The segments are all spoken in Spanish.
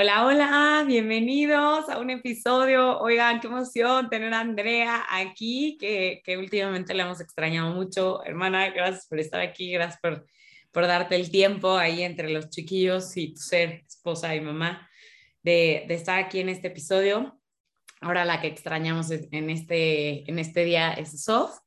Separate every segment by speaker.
Speaker 1: Hola, hola, bienvenidos a un episodio. Oigan, qué emoción tener a Andrea aquí, que, que últimamente le hemos extrañado mucho. Hermana, gracias por estar aquí, gracias por, por darte el tiempo ahí entre los chiquillos y tu ser esposa y mamá de, de estar aquí en este episodio. Ahora la que extrañamos en este, en este día es Sof,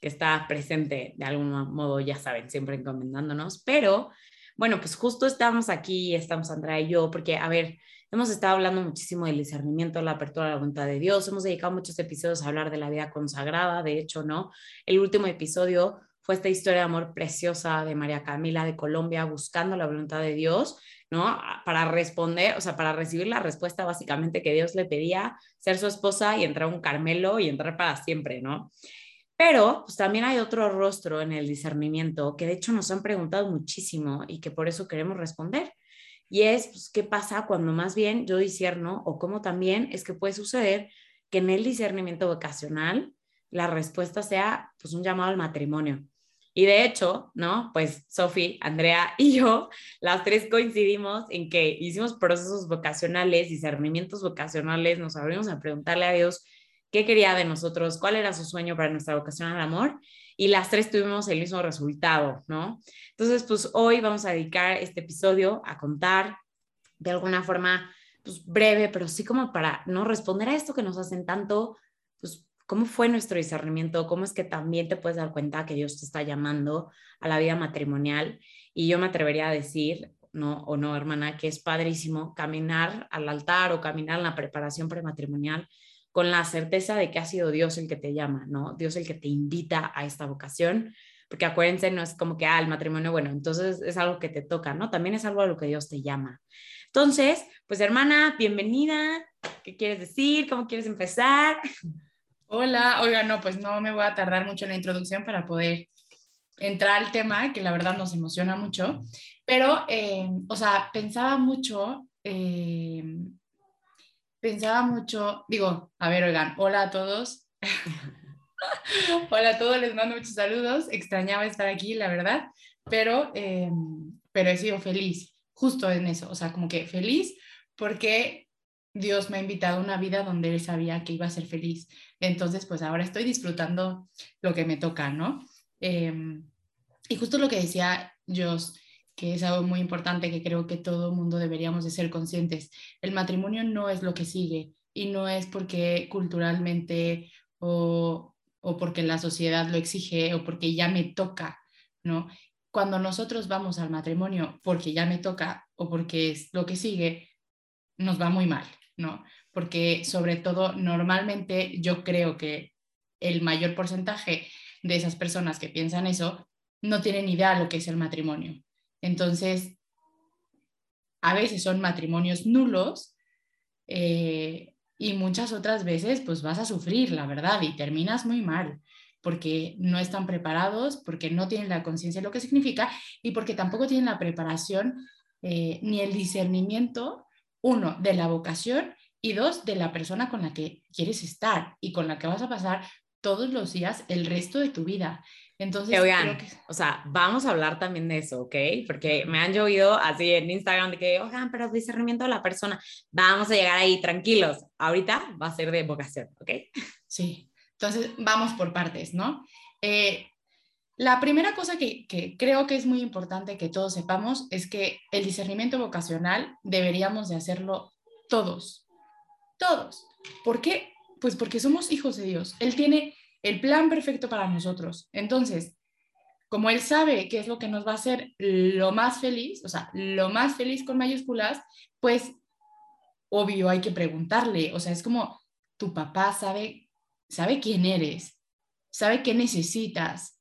Speaker 1: que está presente de algún modo, ya saben, siempre encomendándonos, pero bueno, pues justo estamos aquí, estamos Andrea y yo, porque, a ver, hemos estado hablando muchísimo del discernimiento, la apertura a la voluntad de Dios, hemos dedicado muchos episodios a hablar de la vida consagrada, de hecho, ¿no? El último episodio fue esta historia de amor preciosa de María Camila de Colombia buscando la voluntad de Dios, ¿no? Para responder, o sea, para recibir la respuesta básicamente que Dios le pedía, ser su esposa y entrar un Carmelo y entrar para siempre, ¿no? Pero pues, también hay otro rostro en el discernimiento que de hecho nos han preguntado muchísimo y que por eso queremos responder. Y es, pues, ¿qué pasa cuando más bien yo disierno o cómo también es que puede suceder que en el discernimiento vocacional la respuesta sea pues un llamado al matrimonio? Y de hecho, ¿no? Pues Sofi, Andrea y yo, las tres coincidimos en que hicimos procesos vocacionales, discernimientos vocacionales, nos abrimos a preguntarle a Dios qué quería de nosotros, cuál era su sueño para nuestra vocación al amor y las tres tuvimos el mismo resultado, ¿no? Entonces, pues hoy vamos a dedicar este episodio a contar de alguna forma, pues breve, pero sí como para no responder a esto que nos hacen tanto, pues cómo fue nuestro discernimiento, cómo es que también te puedes dar cuenta que Dios te está llamando a la vida matrimonial. Y yo me atrevería a decir, no o no, hermana, que es padrísimo caminar al altar o caminar en la preparación prematrimonial con la certeza de que ha sido Dios el que te llama, ¿no? Dios el que te invita a esta vocación, porque acuérdense, no es como que, ah, el matrimonio, bueno, entonces es algo que te toca, ¿no? También es algo a lo que Dios te llama. Entonces, pues hermana, bienvenida. ¿Qué quieres decir? ¿Cómo quieres empezar?
Speaker 2: Hola, oiga, no, pues no me voy a tardar mucho en la introducción para poder entrar al tema, que la verdad nos emociona mucho, pero, eh, o sea, pensaba mucho eh, pensaba mucho, digo, a ver, oigan, hola a todos. hola a todos, les mando muchos saludos. Extrañaba estar aquí, la verdad, pero, em, pero he sido feliz justo en eso, o sea, como que feliz porque Dios me ha invitado a una vida donde Él sabía que iba a ser feliz. Entonces, pues ahora estoy disfrutando lo que me toca, ¿no? Em, y justo lo que decía Dios, que es algo muy importante que creo que todo mundo deberíamos de ser conscientes. El matrimonio no es lo que sigue y no es porque culturalmente o, o porque la sociedad lo exige o porque ya me toca, ¿no? Cuando nosotros vamos al matrimonio porque ya me toca o porque es lo que sigue, nos va muy mal, ¿no? Porque sobre todo normalmente yo creo que el mayor porcentaje de esas personas que piensan eso no tienen idea de lo que es el matrimonio. Entonces, a veces son matrimonios nulos eh, y muchas otras veces pues vas a sufrir, la verdad, y terminas muy mal porque no están preparados, porque no tienen la conciencia de lo que significa y porque tampoco tienen la preparación eh, ni el discernimiento, uno, de la vocación y dos, de la persona con la que quieres estar y con la que vas a pasar todos los días el resto de tu vida. Entonces,
Speaker 1: oigan, o sea, vamos a hablar también de eso, ¿ok? Porque me han llovido así en Instagram de que, oigan, pero discernimiento de la persona, vamos a llegar ahí tranquilos. Ahorita va a ser de vocación, ¿ok?
Speaker 2: Sí, entonces vamos por partes, ¿no? Eh, la primera cosa que, que, creo que es muy importante que todos sepamos es que el discernimiento vocacional deberíamos de hacerlo todos, todos. ¿Por qué? Pues porque somos hijos de Dios. Él tiene el plan perfecto para nosotros. Entonces, como Él sabe qué es lo que nos va a hacer lo más feliz, o sea, lo más feliz con mayúsculas, pues obvio hay que preguntarle. O sea, es como tu papá sabe, sabe quién eres, sabe qué necesitas.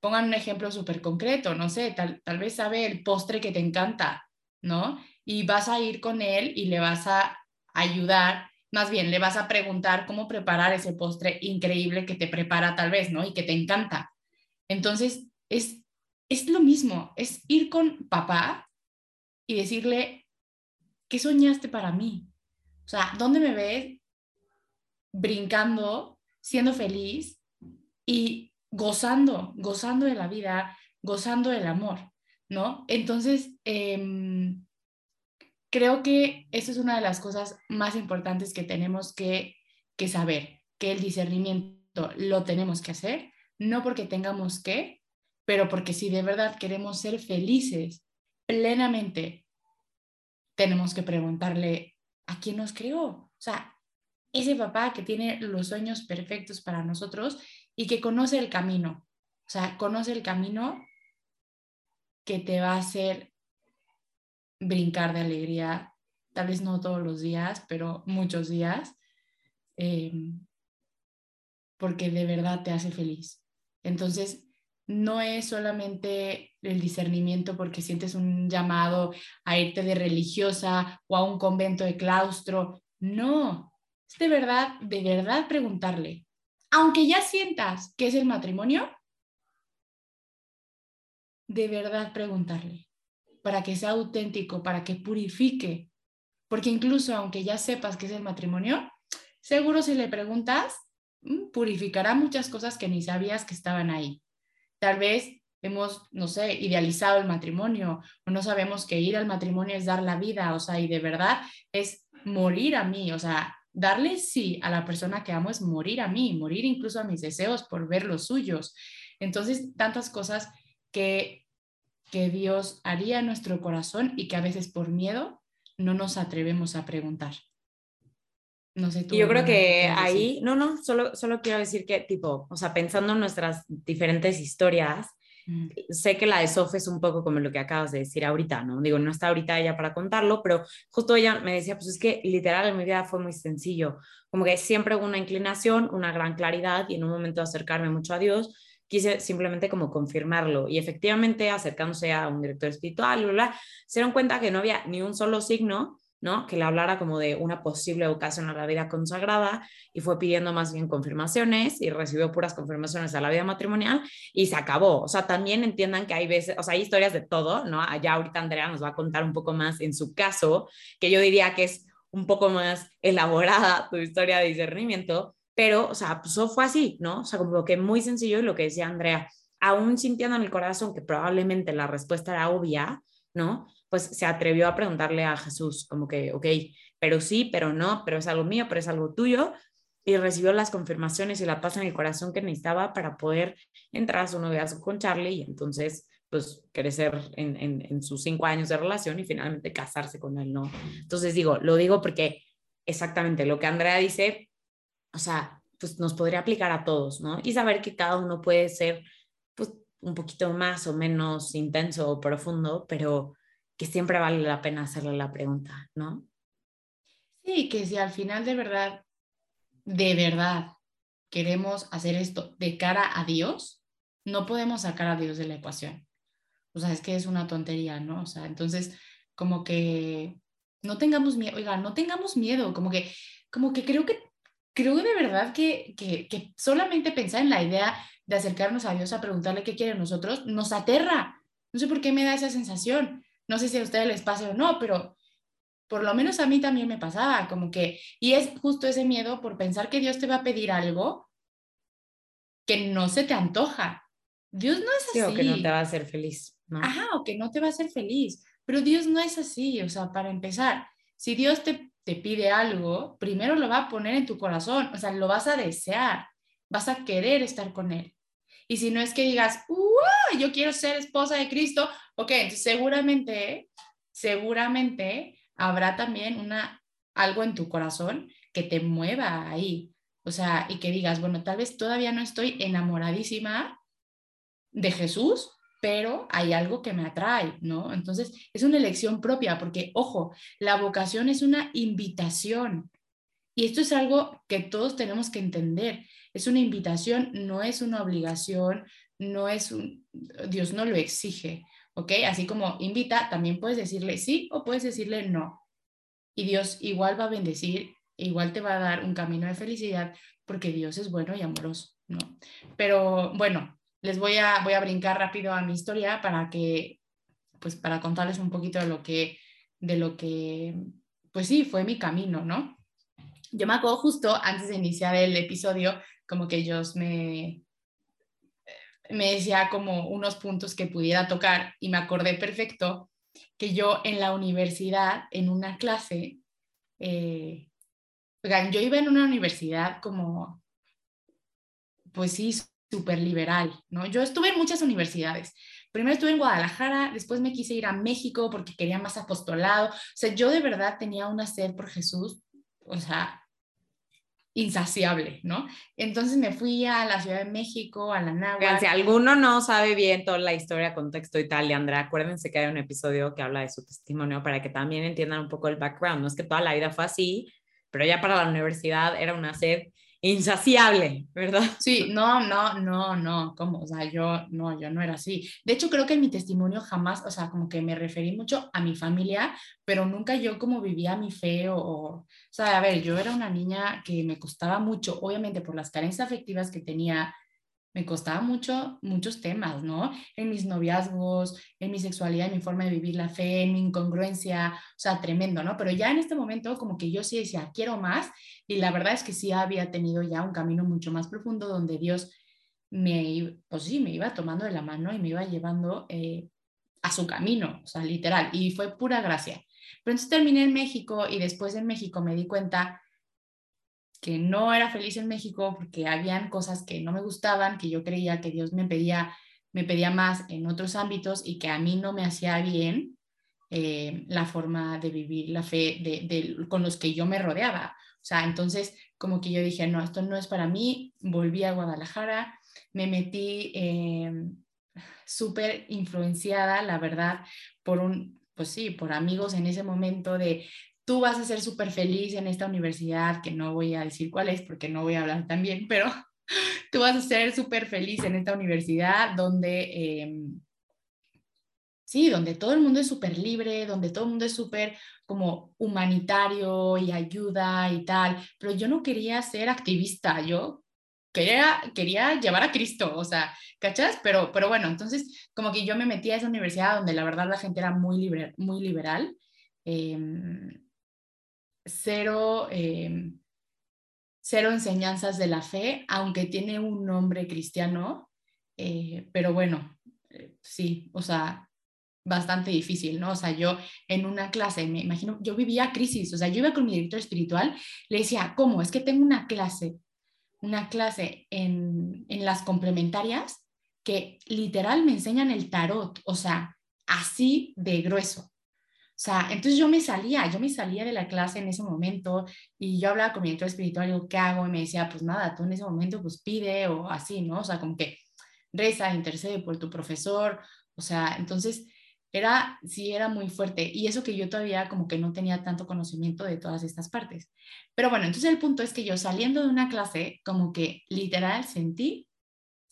Speaker 2: pongan un ejemplo súper concreto, no sé, tal, tal vez sabe el postre que te encanta, ¿no? Y vas a ir con él y le vas a ayudar, más bien le vas a preguntar cómo preparar ese postre increíble que te prepara tal vez, ¿no? Y que te encanta. Entonces, es, es lo mismo, es ir con papá y decirle, ¿qué soñaste para mí? O sea, ¿dónde me ves brincando, siendo feliz y gozando, gozando de la vida, gozando del amor, ¿no? Entonces, em, creo que esa es una de las cosas más importantes que tenemos que, que saber, que el discernimiento lo tenemos que hacer, no porque tengamos que, pero porque si de verdad queremos ser felices plenamente, tenemos que preguntarle a quién nos creó. O sea, ese papá que tiene los sueños perfectos para nosotros y que conoce el camino. O sea, conoce el camino que te va a hacer brincar de alegría, tal vez no todos los días, pero muchos días, em, porque de verdad te hace feliz. Entonces, no es solamente el discernimiento porque sientes un llamado a irte de religiosa o a un convento de claustro. No, es de verdad, de verdad preguntarle. Aunque ya sientas que es el matrimonio, de verdad preguntarle para que sea auténtico, para que purifique. Porque incluso aunque ya sepas que es el matrimonio, seguro si le preguntas, mm, purificará muchas cosas que ni sabías que estaban ahí. Tal vez hemos, no sé, idealizado el matrimonio o no sabemos que ir al matrimonio es dar la vida, o sea, y de verdad es morir a mí, o sea, darle sí a la persona que amo es morir a mí, morir incluso a mis deseos por ver los suyos. Entonces, tantas cosas que, que Dios haría en nuestro corazón y que a veces por miedo no nos atrevemos a preguntar.
Speaker 1: No sé tú. Yo creo que ahí, no, no, solo, solo quiero decir que, tipo, o sea, pensando en nuestras diferentes historias, mm. sé que la de Sof es un poco como lo que acabas de decir ahorita, ¿no? Digo, no está ahorita ella para contarlo, pero justo ella me decía, pues es que literal en mi vida fue muy sencillo, como que siempre hubo una inclinación, una gran claridad y en un momento acercarme mucho a Dios, quise simplemente como confirmarlo y efectivamente acercándose a un director espiritual, bla, bla, se dieron cuenta que no había ni un solo signo ¿no? Que le hablara como de una posible vocación a la vida consagrada y fue pidiendo más bien confirmaciones y recibió puras confirmaciones a la vida matrimonial y se acabó. O sea, también entiendan que hay veces, o sea, hay historias de todo, ¿no? Allá ahorita Andrea nos va a contar un poco más en su caso, que yo diría que es un poco más elaborada tu historia de discernimiento, pero, o sea, pues fue así, ¿no? O sea, como que muy sencillo y lo que decía Andrea, aún sintiendo en el corazón que probablemente la respuesta era obvia, ¿no? pues se atrevió a preguntarle a Jesús, como que, ok, pero sí, pero no, pero es algo mío, pero es algo tuyo, y recibió las confirmaciones y la paz en el corazón que necesitaba para poder entrar a su noviazgo con Charlie y entonces pues crecer en, en, sus cinco años de relación y finalmente casarse con él, ¿no? Entonces digo, lo digo porque exactamente lo que Andrea dice, o sea, pues nos podría aplicar a todos, ¿no? Y saber que cada uno puede ser pues un poquito más o menos intenso o profundo, pero que siempre vale la pena hacerle la pregunta, ¿no?
Speaker 2: Sí, que si al final de verdad, de verdad queremos hacer esto de cara a Dios, no podemos sacar a Dios de la ecuación. O sea, es que es una tontería, ¿no? O sea, entonces, como que no tengamos miedo, oiga, no tengamos miedo, como que, como que creo que, creo de verdad que, que, que solamente pensar en la idea de acercarnos a Dios a preguntarle qué quiere nosotros, nos aterra. No sé por qué me da esa sensación. No sé si a ustedes les pasa o no, pero por lo menos a mí también me pasaba, como que, y es justo ese miedo por pensar que Dios te va a pedir algo que no se te antoja. Dios no es así.
Speaker 1: o que no te va a hacer feliz.
Speaker 2: Ajá, o que no te va a hacer feliz. Pero Dios no es así, o sea, para empezar, si Dios te, te pide algo, primero lo va a poner en tu corazón, o sea, lo vas a desear, vas a querer estar con Él. Y si no es que digas, yo quiero ser esposa de Cristo, ok, entonces seguramente, seguramente habrá también una, algo en tu corazón que te mueva ahí. O sea, y que digas, bueno, tal vez todavía no estoy enamoradísima de Jesús, pero hay algo que me atrae, ¿no? Entonces, es una elección propia, porque, ojo, la vocación es una invitación. Y esto es algo que todos tenemos que entender. Es una invitación, no es una obligación, no es un, Dios no lo exige, ¿ok? Así como invita, también puedes decirle sí o puedes decirle no. Y Dios igual va a bendecir, igual te va a dar un camino de felicidad porque Dios es bueno y amoroso, ¿no? Pero bueno, les voy a, voy a brincar rápido a mi historia para que, pues para contarles un poquito de lo que, de lo que, pues sí, fue mi camino, ¿no? Yo me acuerdo justo antes de iniciar el episodio, como que Dios me, me decía como unos puntos que pudiera tocar y me acordé perfecto que yo en la universidad, en una clase, eh, yo iba en una universidad como, pues sí, súper liberal, ¿no? Yo estuve en muchas universidades. Primero estuve en Guadalajara, después me quise ir a México porque quería más apostolado. O sea, yo de verdad tenía una sed por Jesús, o sea, insaciable, ¿no? Entonces me fui a la Ciudad de México, a la Náhuatl.
Speaker 1: Si alguno no sabe bien toda la historia, contexto y tal, Leandra, acuérdense que hay un episodio que habla de su testimonio para que también entiendan un poco el background. No es que toda la vida fue así, pero ya para la universidad era una sed insaciable, ¿verdad?
Speaker 2: Sí, no, no, no, no, ¿cómo? O sea, yo no, yo no era así. De hecho, creo que en mi testimonio jamás, o sea, como que me referí mucho a mi familia, pero nunca yo como vivía mi fe o, o sea, a ver, yo era una niña que me costaba mucho, obviamente por las carencias afectivas que tenía, me costaba mucho muchos temas, ¿no? En mis noviazgos, en mi sexualidad, en mi forma de vivir la fe, en mi incongruencia, o sea, tremendo, ¿no? Pero ya en este momento como que yo sí decía, quiero más, y la verdad es que sí había tenido ya un camino mucho más profundo donde Dios me, pues sí, me iba tomando de la mano y me iba llevando eh, a su camino, o sea, literal, y fue pura gracia. Pero entonces terminé en México y después en México me di cuenta que no era feliz en México porque habían cosas que no me gustaban, que yo creía que Dios me pedía, me pedía más en otros ámbitos y que a mí no me hacía bien eh, la forma de vivir la fe de, con los que yo me rodeaba. O sea, entonces como que yo dije, no, esto no es para mí, volví a Guadalajara, me metí eh, súper influenciada, la verdad, por un, pues sí, por amigos en ese momento de tú vas a ser súper feliz en esta universidad, que no voy a decir cuál es porque no voy a hablar tan bien, pero tú vas a ser súper feliz en esta universidad donde, em, sí, donde todo el mundo es súper libre, donde todo el mundo es súper como humanitario y ayuda y tal, pero yo no quería ser activista, yo quería, quería llevar a Cristo, o sea, ¿cachas? Pero, pero bueno, entonces como que yo me metí a esa universidad donde la verdad la gente era muy, libre, muy liberal. Eh, cero, em, cero enseñanzas de la fe, aunque tiene un nombre cristiano, eh, pero bueno, eh, sí, o sea, bastante difícil, ¿no? O sea, yo en una clase, me imagino, yo vivía crisis, o sea, yo iba con mi director espiritual, le decía, ¿cómo? Es que tengo una clase, una clase en, en las complementarias que literal me enseñan el tarot, o sea, así de grueso. O sea, entonces yo me salía, yo me salía de la clase en ese momento y yo hablaba con mi director espiritual, digo, ¿qué hago? Y me decía, pues nada, tú en ese momento pues pide o así, ¿no? O sea, como que reza, intercede por tu profesor, o sea, entonces era, sí, era muy fuerte y eso que yo todavía como que no tenía tanto conocimiento de todas estas partes. Pero bueno, entonces el punto es que yo saliendo de una clase, como que literal sentí,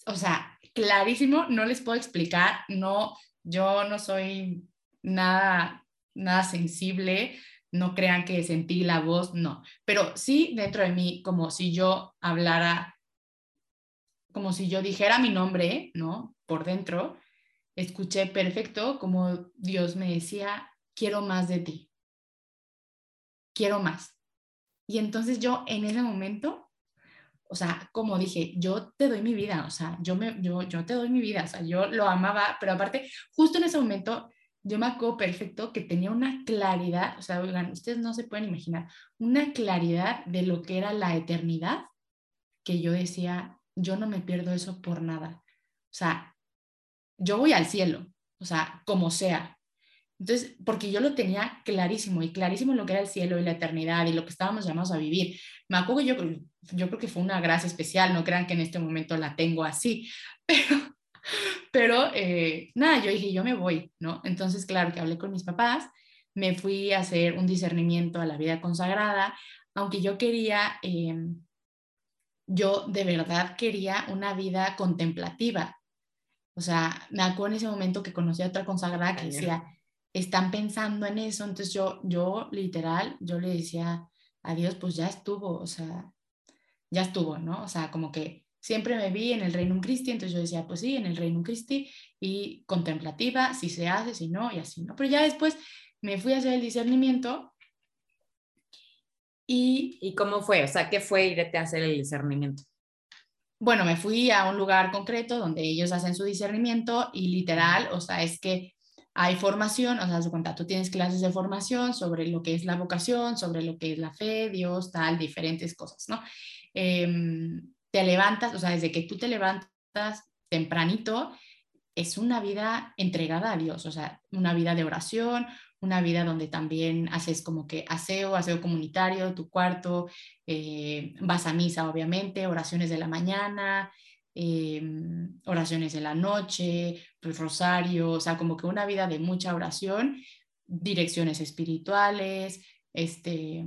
Speaker 2: o sea, clarísimo, no les puedo explicar, no, yo no soy nada nada sensible, no crean que sentí la voz, no, pero sí dentro de mí, como si yo hablara, como si yo dijera mi nombre, ¿no? Por dentro, escuché perfecto como Dios me decía, quiero más de ti, quiero más. Y entonces yo en ese momento, o sea, como dije, yo te doy mi vida, o sea, yo, me, yo, yo te doy mi vida, o sea, yo lo amaba, pero aparte, justo en ese momento yo me acuerdo perfecto que tenía una claridad, o sea, oigan, ustedes no se pueden imaginar, una claridad de lo que era la eternidad, que yo decía, yo no me pierdo eso por nada. O sea, yo voy al cielo, o sea, como sea. Entonces, porque yo lo tenía clarísimo y clarísimo lo que era el cielo y la eternidad y lo que estábamos llamados a vivir. Me acuerdo que yo, yo creo que fue una gracia especial, no crean que en este momento la tengo así, pero pero eh, nada, yo dije, yo me voy, ¿no? Entonces, claro que hablé con mis papás, me fui a hacer un discernimiento a la vida consagrada, aunque yo quería, em, yo de verdad quería una vida contemplativa. O sea, me acuerdo en ese momento que conocí a otra consagrada que decía, están pensando en eso. Entonces yo, yo literal, yo le decía a Dios, pues ya estuvo, o sea, ya estuvo, ¿no? O sea, como que siempre me vi en el Reino Christi, entonces yo decía, pues sí, en el Reino Christi y contemplativa, si se hace, si no, y así, ¿no? Pero ya después me fui a hacer el discernimiento y
Speaker 1: ¿Y cómo fue? O sea, ¿qué fue irte a hacer el discernimiento?
Speaker 2: bueno, me fui a un lugar concreto donde ellos hacen su discernimiento y literal, o sea, es que hay formación, o sea, se cuenta, tú tienes clases de formación sobre lo que es la vocación, sobre lo que es la fe, Dios, tal, diferentes cosas, ¿no? Em, te levantas, o sea, desde que tú te levantas tempranito, es una vida entregada a Dios, o sea, una vida de oración, una vida donde también haces como que aseo, aseo comunitario, tu cuarto, eh, vas a misa, obviamente, oraciones de la mañana, eh, oraciones de la noche, pues, rosario, o sea, como que una vida de mucha oración, direcciones espirituales, este,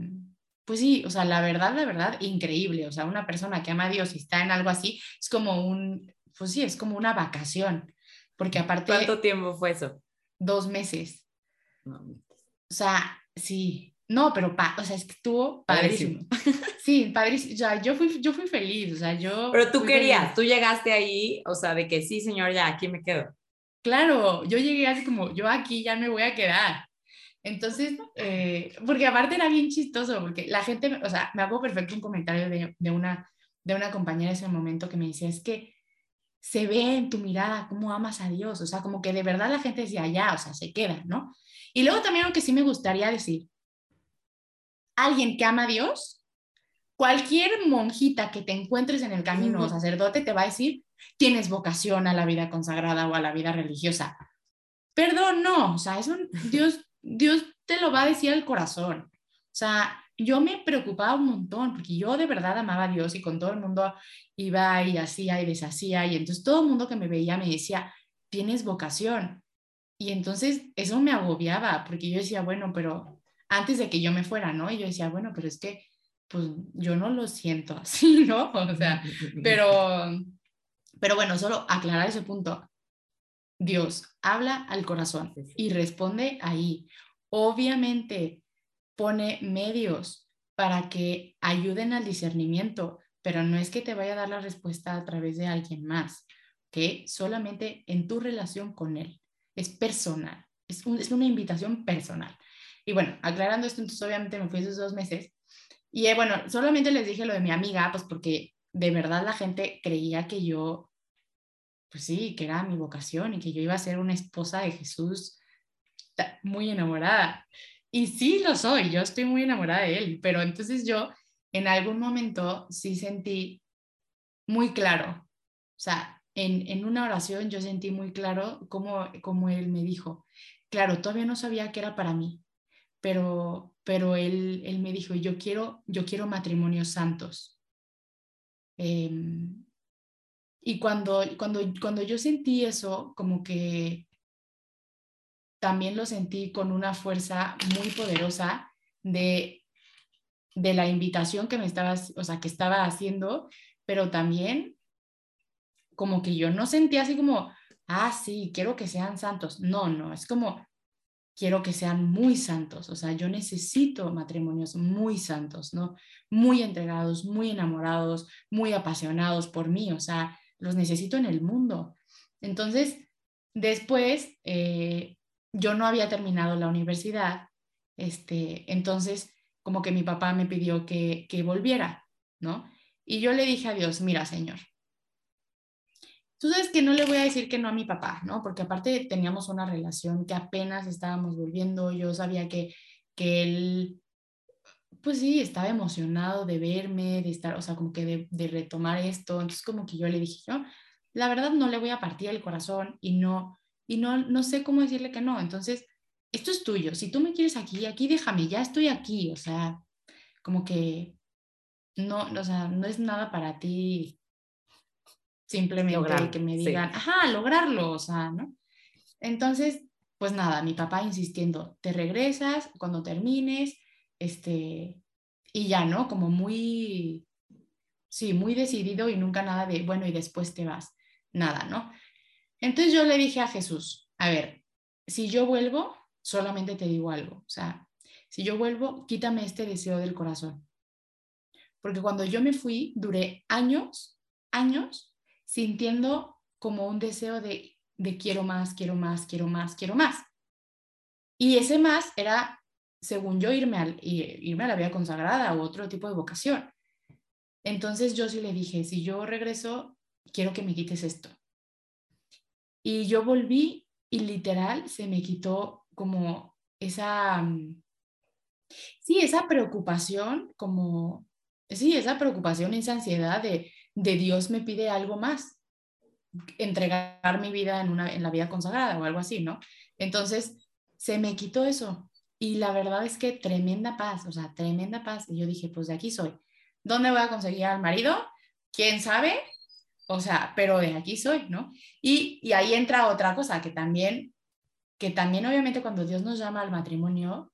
Speaker 2: pues sí, o sea, la verdad, la verdad, increíble, o sea, una persona que ama a Dios y está en algo así, es como un, pues sí, es como una vacación, porque aparte,
Speaker 1: ¿Cuánto tiempo fue eso?
Speaker 2: dos meses,
Speaker 1: No,
Speaker 2: o sea, sí, no, pero, pa, o sea, es que estuvo
Speaker 1: Padrísimo.
Speaker 2: padrísimo. Sí, padrísimo, o sea, yo fui, yo fui feliz, o sea, yo...
Speaker 1: Pero tú querías,
Speaker 2: feliz.
Speaker 1: tú llegaste ahí, o sea, de que sí, señor, ya, aquí me quedo.
Speaker 2: Claro, yo llegué así como, yo aquí ya me voy a quedar. Entonces, eh, porque aparte era bien chistoso, porque la gente, o sea, me hago perfecto un comentario de, de, una, de una compañera en ese momento que me decía, es que se ve en tu mirada cómo amas a Dios, o sea, como que de verdad la gente decía, ya, o sea, se queda, ¿no? Y luego también lo que sí me gustaría decir, alguien que ama a Dios, cualquier monjita que te encuentres en el camino o sacerdote te va a decir, tienes vocación a la vida consagrada o a la vida religiosa. Perdón, no, o sea, eso Dios, Dios te lo va a decir al corazón. O sea, yo me preocupaba un montón porque yo de verdad amaba a Dios y con todo el mundo iba y hacía y deshacía y entonces todo el mundo que me veía me decía, tienes vocación. Y entonces eso me agobiaba porque yo decía, bueno, pero antes de que yo me fuera, ¿no? Y yo decía, bueno, pero es que pues yo no lo siento así, ¿no? O sea, pero, pero bueno, solo aclarar ese punto. Dios habla al corazón y responde ahí. Obviamente pone medios para que ayuden al discernimiento, pero no es que te vaya a dar la respuesta a través de alguien más, que solamente en tu relación con él. Es personal, es, un- es una invitación personal. Y bueno, aclarando esto, entonces obviamente me fui esos dos meses y eh, bueno, solamente les dije lo de mi amiga, pues porque de verdad la gente creía que yo, pues sí, que era mi vocación y que yo iba a ser una esposa de Jesús muy enamorada. Y sí lo soy, yo estoy muy enamorada de él, pero entonces yo en algún momento sí sentí muy claro, o sea, en, en una oración yo sentí muy claro cómo, cómo él me dijo, claro, todavía no sabía que era para mí, pero, pero él, él me dijo, yo quiero, yo quiero matrimonios santos. Em, y cuando, cuando, cuando yo sentí eso, como que también lo sentí con una fuerza muy poderosa de, de la invitación que me estaba, o sea, que estaba haciendo, pero también como que yo no sentía así como, ah, sí, quiero que sean santos. No, no, es como, quiero que sean muy santos. O sea, yo necesito matrimonios muy santos, ¿no? Muy entregados, muy enamorados, muy apasionados por mí. O sea, los necesito en el mundo. Entonces, después, eh, yo no había terminado la universidad. Este, entonces, como que mi papá me pidió que, que volviera, ¿no? Y yo le dije a Dios, mira, Señor, tú sabes que no le voy a decir que no a mi papá, ¿no? Porque aparte teníamos una relación que apenas estábamos volviendo, yo sabía que, que él, pues sí, estaba emocionado de verme, de estar, o sea, como que de, de retomar esto, entonces como que yo le dije, yo, la verdad no le voy a partir el corazón y no, y no, no sé cómo decirle que no, entonces, esto es tuyo, si tú me quieres aquí, aquí déjame, ya estoy aquí, o sea, como que no, o sea, no es nada para ti simplemente
Speaker 1: Lograrlo,
Speaker 2: que me
Speaker 1: sí.
Speaker 2: digan, ajá, lograrlo, o sea, ¿no? Entonces, pues nada, mi papá insistiendo, te regresas cuando termines, este, y ya, ¿no? Como muy, sí, muy decidido y nunca nada de, bueno, y después te vas, nada, ¿no? Entonces yo le dije a Jesús, a ver, si yo vuelvo, solamente te digo algo, o sea, si yo vuelvo, quítame este deseo del corazón. Porque cuando yo me fui, duré años, años, sintiendo como un deseo de, de quiero más, quiero más, quiero más, quiero más. Y ese más era, según yo, irme, al, irme a la vida consagrada o otro tipo de vocación. Entonces yo sí le dije, si yo regreso, quiero que me quites esto. Y yo volví y literal se me quitó como esa, mm, sí, esa preocupación, como, sí, esa preocupación, esa ansiedad de, de Dios me pide algo más, entregar mi vida en, una, en la vida consagrada o algo así, ¿no? Entonces, se me quitó eso. Y la verdad es que tremenda paz, o sea, tremenda paz. Y yo dije, pues de aquí soy. ¿Dónde voy a conseguir al marido? ¿Quién sabe? O sea, pero de aquí soy, ¿no? Y, y ahí entra otra cosa que también, que también obviamente cuando Dios nos llama al matrimonio,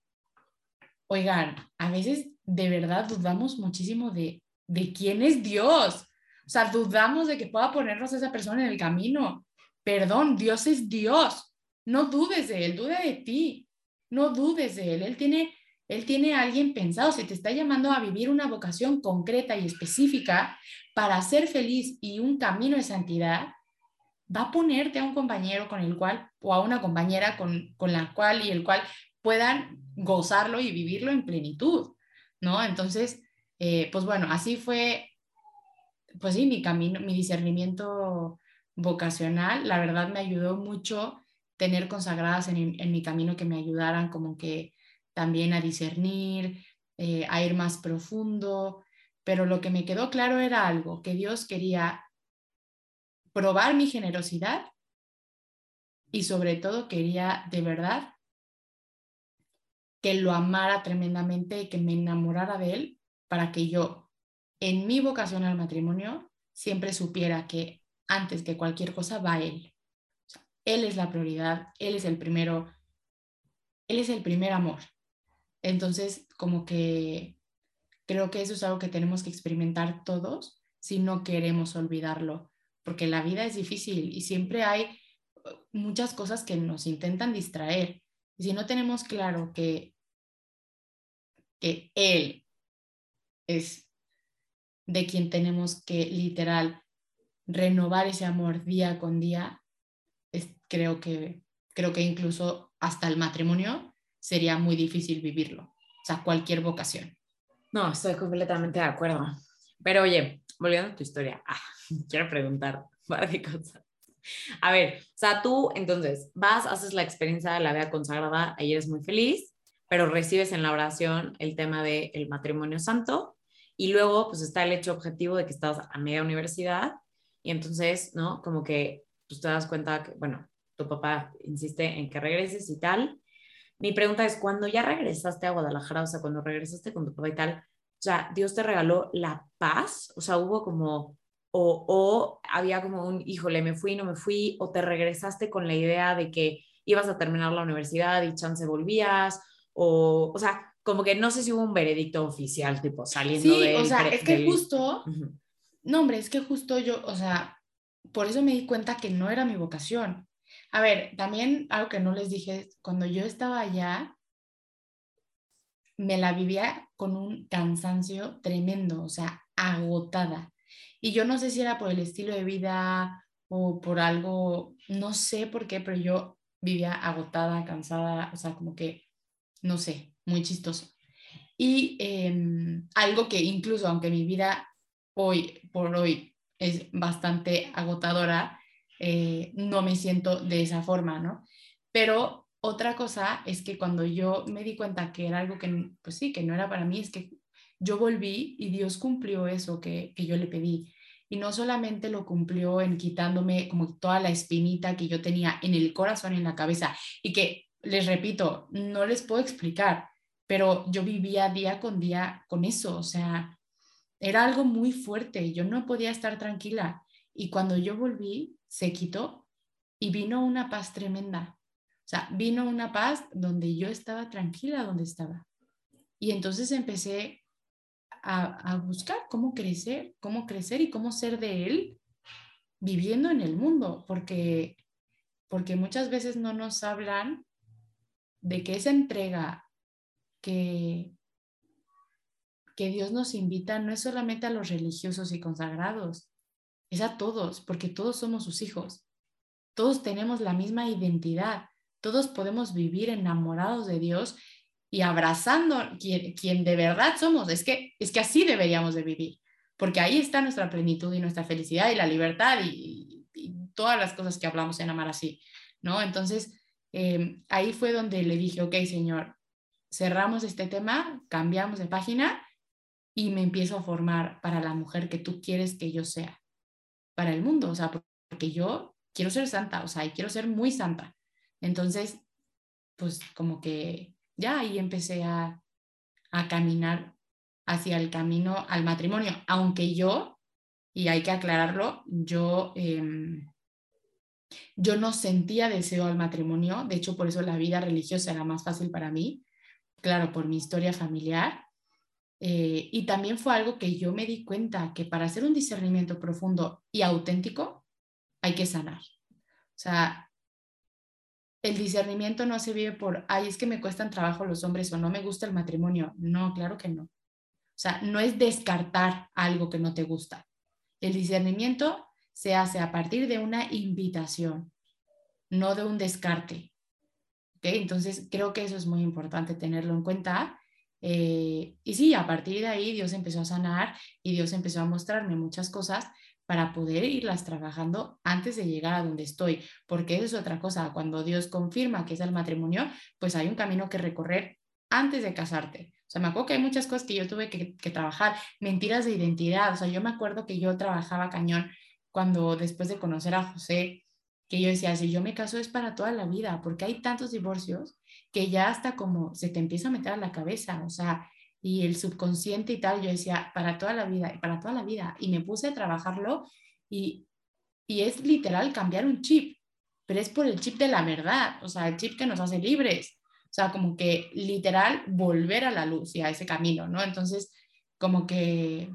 Speaker 2: oigan, a veces de verdad dudamos muchísimo de, de quién es Dios. O sea, dudamos de que pueda ponernos esa persona en el camino. Perdón, Dios es Dios. No dudes de Él, duda de ti. No dudes de Él. Él tiene, él tiene a alguien pensado. Se te está llamando a vivir una vocación concreta y específica para ser feliz y un camino de santidad. Va a ponerte a un compañero con el cual, o a una compañera con, con la cual y el cual puedan gozarlo y vivirlo en plenitud, ¿no? Entonces, eh, pues bueno, así fue, pues sí, mi camino, mi discernimiento vocacional, la verdad me ayudó mucho tener consagradas en, mi camino que me ayudaran como que también a discernir, eh, a ir más profundo, pero lo que me quedó claro era algo, que Dios quería probar mi generosidad y sobre todo quería de verdad que lo amara tremendamente y que me enamorara de él para que yo en mi vocación al matrimonio siempre supiera que antes que cualquier cosa va él. Él es la prioridad, Él es el primero, Él es el primer amor. Entonces, como que creo que eso es algo que tenemos que experimentar todos si no queremos olvidarlo, porque la vida es difícil y siempre hay uh, muchas cosas que nos intentan distraer. Y si no tenemos claro que, que Él es de quien tenemos que literal renovar ese amor día con día, creo que, creo que incluso hasta el matrimonio sería muy difícil vivirlo, o sea, cualquier vocación.
Speaker 1: No, estoy completamente de acuerdo. Pero oye, volviendo a tu historia, ah, quiero preguntar varias cosas. A ver, o sea, tú entonces vas, haces la experiencia de la vida consagrada, ahí eres muy feliz, pero recibes en la oración el tema del el matrimonio santo y luego pues está el hecho objetivo de que estás a media universidad y entonces, ¿no? Como que pues te das cuenta que, bueno, tu papá insiste en que regreses y tal. Mi pregunta es, cuando ya regresaste a Guadalajara, o sea, cuando regresaste con tu papá y tal, o sea, Dios te regaló la paz, o sea, hubo como, o, o había como un, híjole, me fui, no me fui, o te regresaste con la idea de que ibas a terminar la universidad y chance volvías, o, o sea, como que no sé si hubo un veredicto oficial, tipo, saliendo
Speaker 2: de... Sí, o sea, es que justo, no, hombre, es que justo yo, o sea, por eso me di cuenta que no era mi vocación. A ver, también algo que no les dije, cuando yo estaba allá, me la vivía con un cansancio tremendo, o sea, agotada. Y yo no sé si era por el estilo de vida o por algo, no sé por qué, pero yo vivía agotada, cansada, o sea, como que, no sé, muy chistoso. Y em, algo que incluso, aunque mi vida hoy por hoy es bastante agotadora, eh, no me siento de esa forma, ¿no? Pero otra cosa es que cuando yo me di cuenta que era algo que, pues sí, que no era para mí, es que yo volví y Dios cumplió eso que, que yo le pedí. Y no solamente lo cumplió en quitándome como toda la espinita que yo tenía en el corazón, en la cabeza, y que, les repito, no les puedo explicar, pero yo vivía día con día con eso, o sea, era algo muy fuerte, yo no podía estar tranquila. Y cuando yo volví, se quitó y vino una paz tremenda. O sea, vino una paz donde yo estaba tranquila donde estaba. Y entonces empecé a, buscar cómo crecer, cómo crecer y cómo ser de él viviendo en el mundo, porque porque muchas veces no nos hablan de que esa entrega que, que Dios nos invita no es solamente a los religiosos y consagrados, es a todos, porque todos somos sus hijos. Todos tenemos la misma identidad, todos podemos vivir enamorados de Dios y abrazando quien, de verdad somos. Es que, es que así deberíamos de vivir, porque ahí está nuestra plenitud y nuestra felicidad y la libertad y, todas las cosas que hablamos en amar así, ¿no? Entonces, eh, ahí fue donde le dije, ok, Señor, cerramos este tema, cambiamos de página y me empiezo a formar para la mujer que tú quieres que yo sea, para el mundo, o sea, porque yo quiero ser santa, o sea, y quiero ser muy santa. Entonces, pues como que ya ahí empecé a, caminar hacia el camino al matrimonio, aunque yo, y hay que aclararlo, yo, em, yo no sentía deseo al matrimonio, de hecho por eso la vida religiosa era más fácil para mí, claro, por mi historia familiar, eh, y también fue algo que yo me di cuenta que para hacer un discernimiento profundo y auténtico hay que sanar. O sea, el discernimiento no se vive por, ay, es que me cuestan trabajo los hombres o no me gusta el matrimonio. No, claro que no. O sea, no es descartar algo que no te gusta. El discernimiento se hace a partir de una invitación, no de un descarte. ¿Okay? Entonces, creo que eso es muy importante tenerlo en cuenta. Eh, y sí, a partir de ahí Dios empezó a sanar y Dios empezó a mostrarme muchas cosas para poder irlas trabajando antes de llegar a donde estoy, porque eso es otra cosa, cuando Dios confirma que es el matrimonio, pues hay un camino que recorrer antes de casarte. O sea, me acuerdo que hay muchas cosas que yo tuve que, trabajar, mentiras de identidad, o sea, yo me acuerdo que yo trabajaba cañón cuando después de conocer a José, que yo decía, si yo me caso es para toda la vida, porque hay tantos divorcios que ya hasta como se te empieza a meter a la cabeza, o sea, y el subconsciente y tal, yo decía, para toda la vida, y para toda la vida. Y me puse a trabajarlo y, y es literal cambiar un chip, pero es por el chip de la verdad, o sea, el chip que nos hace libres. O sea, como que literal volver a la luz y a ese camino, ¿no? Entonces, como que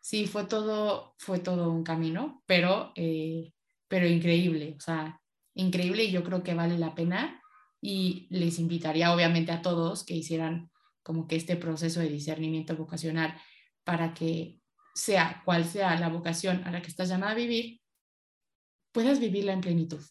Speaker 2: sí, fue todo, fue todo un camino, pero, eh, pero increíble, o sea, increíble y yo creo que vale la pena y les invitaría obviamente a todos que hicieran como que este proceso de discernimiento vocacional para que sea cual sea la vocación a la que estás llamada a vivir, puedas vivirla en plenitud.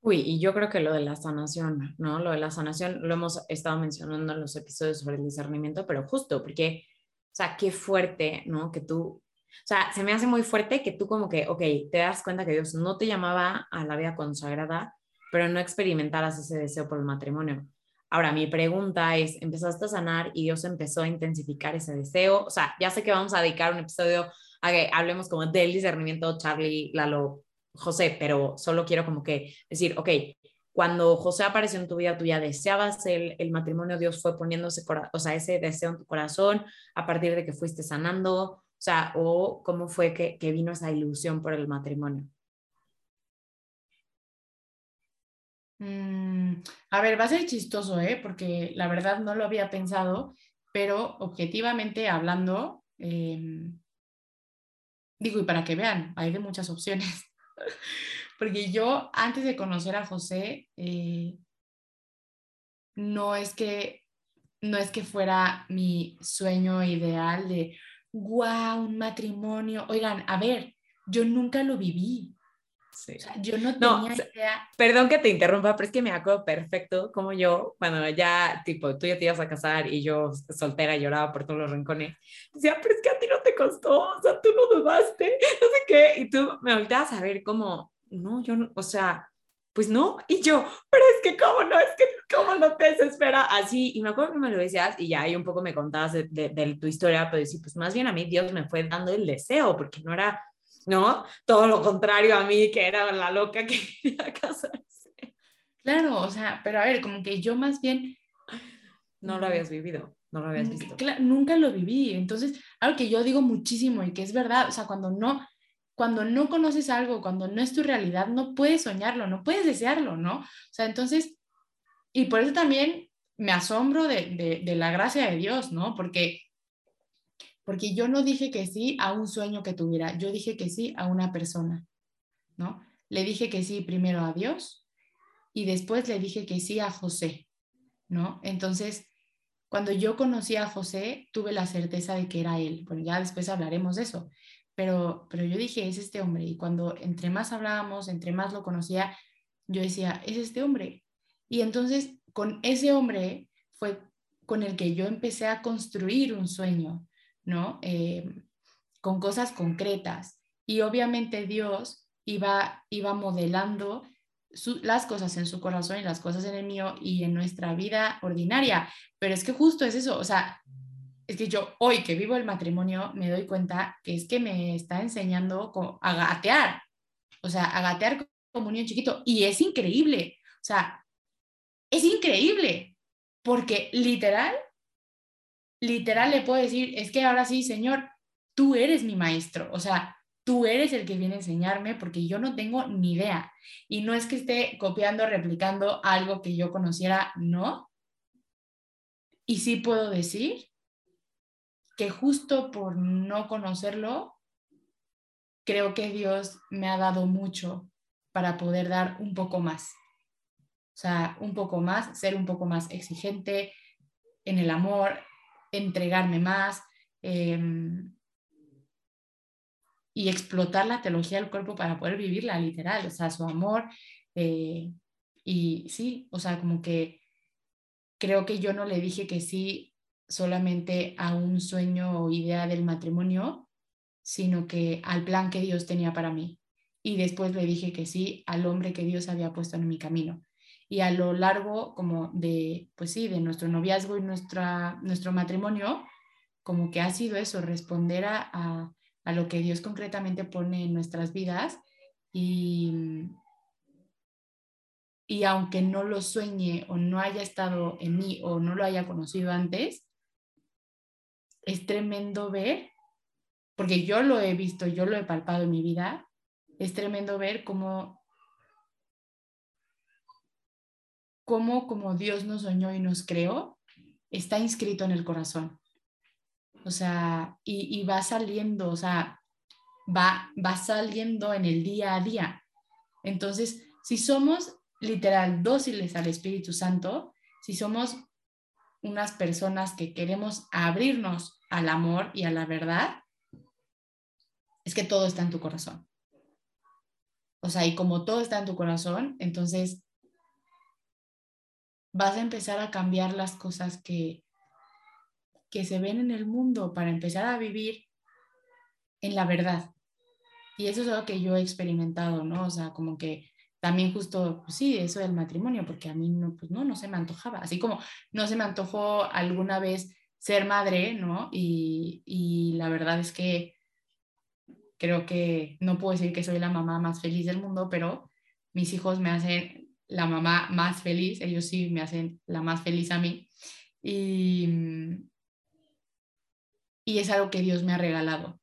Speaker 1: Uy, y yo creo que lo de la sanación, ¿no? Lo de la sanación lo hemos estado mencionando en los episodios sobre el discernimiento, pero justo porque, o sea, qué fuerte, ¿no? Que tú, o sea, se me hace muy fuerte que tú como que, ok, te das cuenta que Dios no te llamaba a la vida consagrada, pero no experimentaras ese deseo por el matrimonio. Ahora, mi pregunta es, empezaste a sanar y Dios empezó a intensificar ese deseo. O sea, ya sé que vamos a dedicar un episodio a que hablemos como del discernimiento, Charlie, Lalo, José, pero solo quiero como que decir, ok, cuando José apareció en tu vida, tú ya deseabas el, el matrimonio, Dios fue poniéndose, o sea, ese deseo en tu corazón a partir de que fuiste sanando, o sea, o cómo fue que, que vino esa ilusión por el matrimonio.
Speaker 2: Mm, a ver, va a ser chistoso, ¿eh? Porque la verdad no lo había pensado, pero objetivamente hablando, em, digo, y para que vean, hay de muchas opciones. porque yo antes de conocer a José, eh, no es que no es que fuera mi sueño ideal de, wow, un matrimonio. Oigan, a ver, yo nunca lo viví yo no tenía idea.
Speaker 1: Perdón que te interrumpa, pero es que me acuerdo perfecto como yo, cuando ya, tipo, tú ya te ibas a casar y yo soltera lloraba por todos los rincones, decía, pero es que a ti no te costó, o sea, tú no dudaste, no sé qué, y tú me volteabas a ver como, no, yo no, o sea, pues no, y yo, pero es que cómo no, es que cómo no te desespera, así, y me acuerdo que me lo decías y ya ahí un poco me contabas de, de, tu historia, pero sí, pues más bien a mí Dios me fue dando el deseo, porque no era ¿no? Todo lo contrario a mí, que era la loca que quería casarse.
Speaker 2: Claro, o sea, pero a ver, como que yo más bien...
Speaker 1: No lo habías vivido, no lo habías visto.
Speaker 2: nunca lo viví. Entonces, algo que yo digo muchísimo y que es verdad, o sea, cuando no, cuando no conoces algo, cuando no es tu realidad, no puedes soñarlo, no puedes desearlo, ¿no? O sea, entonces, y por eso también me asombro de, de, de la gracia de Dios, ¿no? Porque porque yo no dije que sí a un sueño que tuviera, yo dije que sí a una persona, ¿no? le dije que sí primero a Dios y después le dije que sí a José, ¿no? Entonces, cuando yo conocí a José, tuve la certeza de que era él. Bueno, ya después hablaremos de eso, pero, pero yo dije, es este hombre. Y cuando entre más hablábamos, entre más lo conocía, yo decía, es este hombre. Y entonces, con ese hombre fue con el que yo empecé a construir un sueño, ¿no? Eh, con cosas concretas. Y obviamente Dios iba, iba modelando las cosas en su corazón y las cosas en el mío y en nuestra vida ordinaria. Pero es que justo es eso, o sea, es que yo hoy que vivo el matrimonio me doy cuenta que es que me está enseñando a gatear, o sea, a gatear como un chiquito. Y es increíble, o sea, es increíble, porque literal, literal le puedo decir, es que ahora sí, Señor, tú eres mi maestro, o sea, tú eres el que viene a enseñarme porque yo no tengo ni idea. Y no es que esté copiando, replicando algo que yo conociera, no. Y sí puedo decir que justo por no conocerlo, creo que Dios me ha dado mucho para poder dar un poco más. O sea, un poco más, ser un poco más exigente en el amor, entregarme más, em, y explotar la teología del cuerpo para poder vivirla literal, o sea, su amor. Eh, y sí, o sea, como que creo que yo no le dije que sí solamente a un sueño o idea del matrimonio, sino que al plan que Dios tenía para mí. Y después le dije que sí al hombre que Dios había puesto en mi camino. Y a lo largo como de, pues sí, de nuestro noviazgo y nuestra, nuestro matrimonio, como que ha sido eso, responder a a lo que Dios concretamente pone en nuestras vidas y, y aunque no lo sueñe o no haya estado en mí o no lo haya conocido antes, es tremendo ver, porque yo lo he visto, yo lo he palpado en mi vida, es tremendo ver cómo, cómo como Dios nos soñó y nos creó, está inscrito en el corazón o sea, y, va saliendo, o sea, va, va saliendo en el día a día. Entonces, si somos literal dóciles al Espíritu Santo, si somos unas personas que queremos abrirnos al amor y a la verdad, es que todo está en tu corazón. O sea, y como todo está en tu corazón, entonces vas a empezar a cambiar las cosas que, que se ven en el mundo para empezar a vivir en la verdad. Y eso es algo que yo he experimentado, ¿no? O sea, como que también justo, pues sí, eso del matrimonio, porque a mí no, pues no, no se me antojaba. Así como no se me antojó alguna vez ser madre, ¿no? Y, y la verdad es que creo que no puedo decir que soy la mamá más feliz del mundo, pero mis hijos me hacen la mamá más feliz, ellos sí me hacen la más feliz a mí. Y, y es algo que Dios me ha regalado.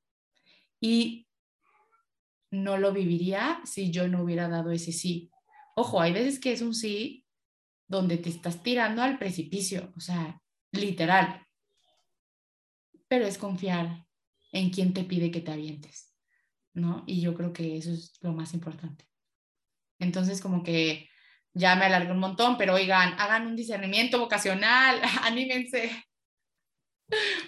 Speaker 2: Y no lo viviría si yo no hubiera dado ese sí. Ojo, hay veces que es un sí donde te estás tirando al precipicio, o sea, literal. Pero es confiar en quien te pide que te avientes, ¿no? Y yo creo que eso es lo más importante. Entonces, como que ya me alargué un montón, pero oigan, hagan un discernimiento vocacional, anímense,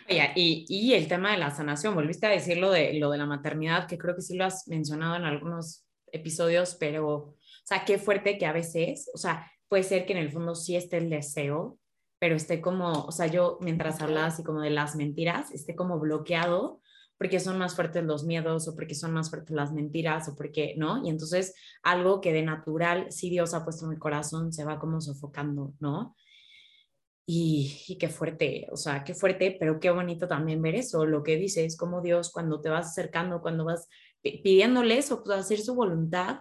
Speaker 1: Oye, y, y, el tema de la sanación, volviste a decir lo de, lo de la maternidad, que creo que sí lo has mencionado en algunos episodios, pero, o sea, qué fuerte que a veces, o sea, puede ser que en el fondo sí esté el deseo, pero esté como, o sea, yo mientras hablabas y como de las mentiras, esté como bloqueado porque son más fuertes los miedos o porque son más fuertes las mentiras o porque, ¿no? Y entonces algo que de natural, si Dios ha puesto en el corazón, se va como sofocando, ¿no? Y, qué fuerte, o sea, qué fuerte, pero qué bonito también ver eso, lo que dices, como Dios cuando te vas acercando, cuando vas pidiéndole eso, pues hacer su voluntad,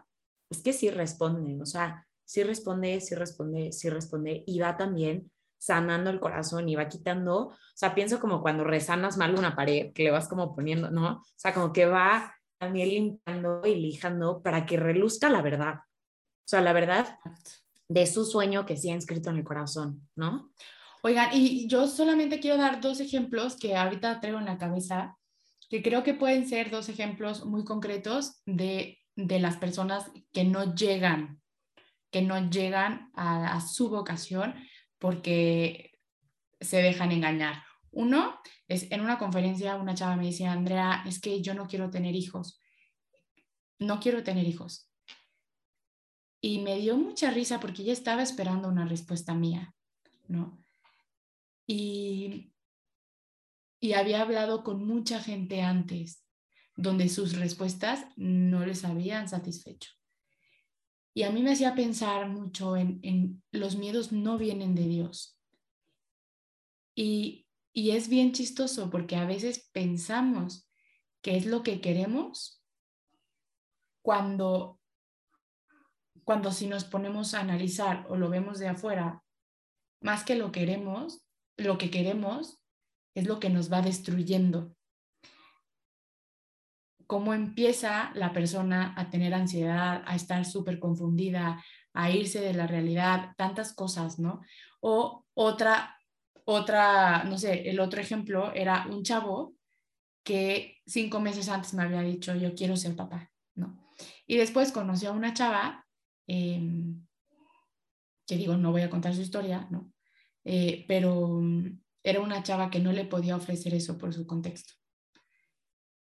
Speaker 1: es que sí responde, o sea, sí responde, sí responde, sí responde, y va también sanando el corazón y va quitando, o sea, pienso como cuando resanas mal una pared, que le vas como poniendo, ¿no? O sea, como que va también limpiando y lijando para que reluzca la verdad. O sea, la verdad de su sueño que sí ha inscrito en el corazón, ¿no?
Speaker 2: Oigan, y yo solamente quiero dar dos ejemplos que ahorita traigo en la cabeza, que creo que pueden ser dos ejemplos muy concretos de de las personas que no llegan, que no llegan a, a su vocación porque se dejan engañar. Uno es en una conferencia, una chava me decía, Andrea, es que yo no quiero tener hijos. No quiero tener hijos. Y me dio mucha risa porque ella estaba esperando una respuesta mía, ¿no? Y, y había hablado con mucha gente antes, donde sus respuestas no les habían satisfecho. Y a mí me hacía pensar mucho en, los miedos no vienen de Dios. Y, y es bien chistoso porque a veces pensamos que es lo que queremos cuando, cuando si nos ponemos a analizar o lo vemos de afuera, más que lo queremos, lo que queremos es lo que nos va destruyendo cómo empieza la persona a tener ansiedad, a estar súper confundida, a irse de la realidad, tantas cosas, ¿no? O otra, otra, no sé, el otro ejemplo era un chavo que cinco meses antes me había dicho, yo quiero ser papá, ¿no? Y después conoció a una chava, em, que digo, no voy a contar su historia, ¿no? Eh, pero mm, era una chava que no le podía ofrecer eso por su contexto.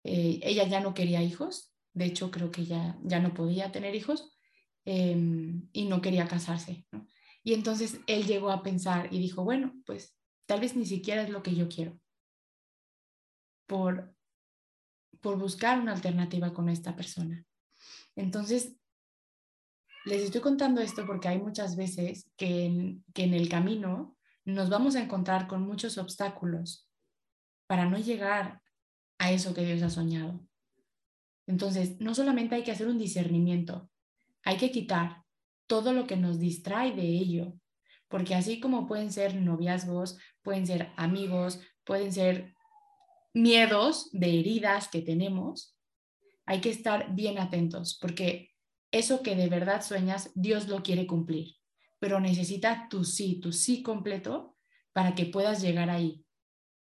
Speaker 2: Eh, ella ya no quería hijos, de hecho creo que ya, ya no podía tener hijos em, y no quería casarse. Y entonces él llegó a pensar y dijo, bueno, pues tal vez ni siquiera es lo que yo quiero. Por, por buscar una alternativa con esta persona. Entonces, les estoy contando esto porque hay muchas veces que que en el camino nos vamos a encontrar con muchos obstáculos para no llegar a eso que Dios ha soñado. Entonces, no solamente hay que hacer un discernimiento, hay que quitar todo lo que nos distrae de ello, porque así como pueden ser noviazgos, pueden ser amigos, pueden ser miedos de heridas que tenemos, hay que estar bien atentos, porque eso que de verdad sueñas, Dios lo quiere cumplir, pero necesita tu sí, tu sí completo para que puedas llegar ahí.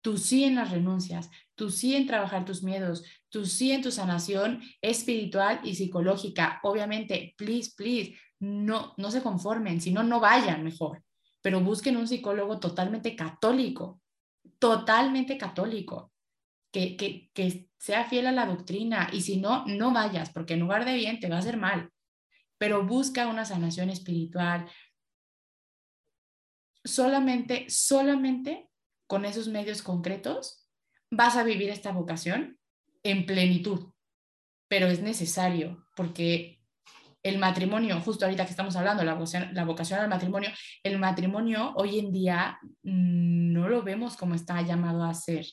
Speaker 2: Tu sí en las renuncias, tú sí en trabajar tus miedos, tú sí en tu sanación espiritual y psicológica. Obviamente, please, please, no, no se conformen, si no, no vayan mejor, pero busquen un psicólogo totalmente católico, totalmente católico, que, que, que sea fiel a la doctrina y si no, no vayas, porque en lugar de bien te va a hacer mal, pero busca una sanación espiritual. Solamente, solamente con esos medios concretos vas a vivir esta vocación en plenitud, pero es necesario porque el matrimonio, justo ahorita que estamos hablando, la vocación, la vocación al matrimonio, el matrimonio hoy en día mm, no lo vemos como está llamado a ser.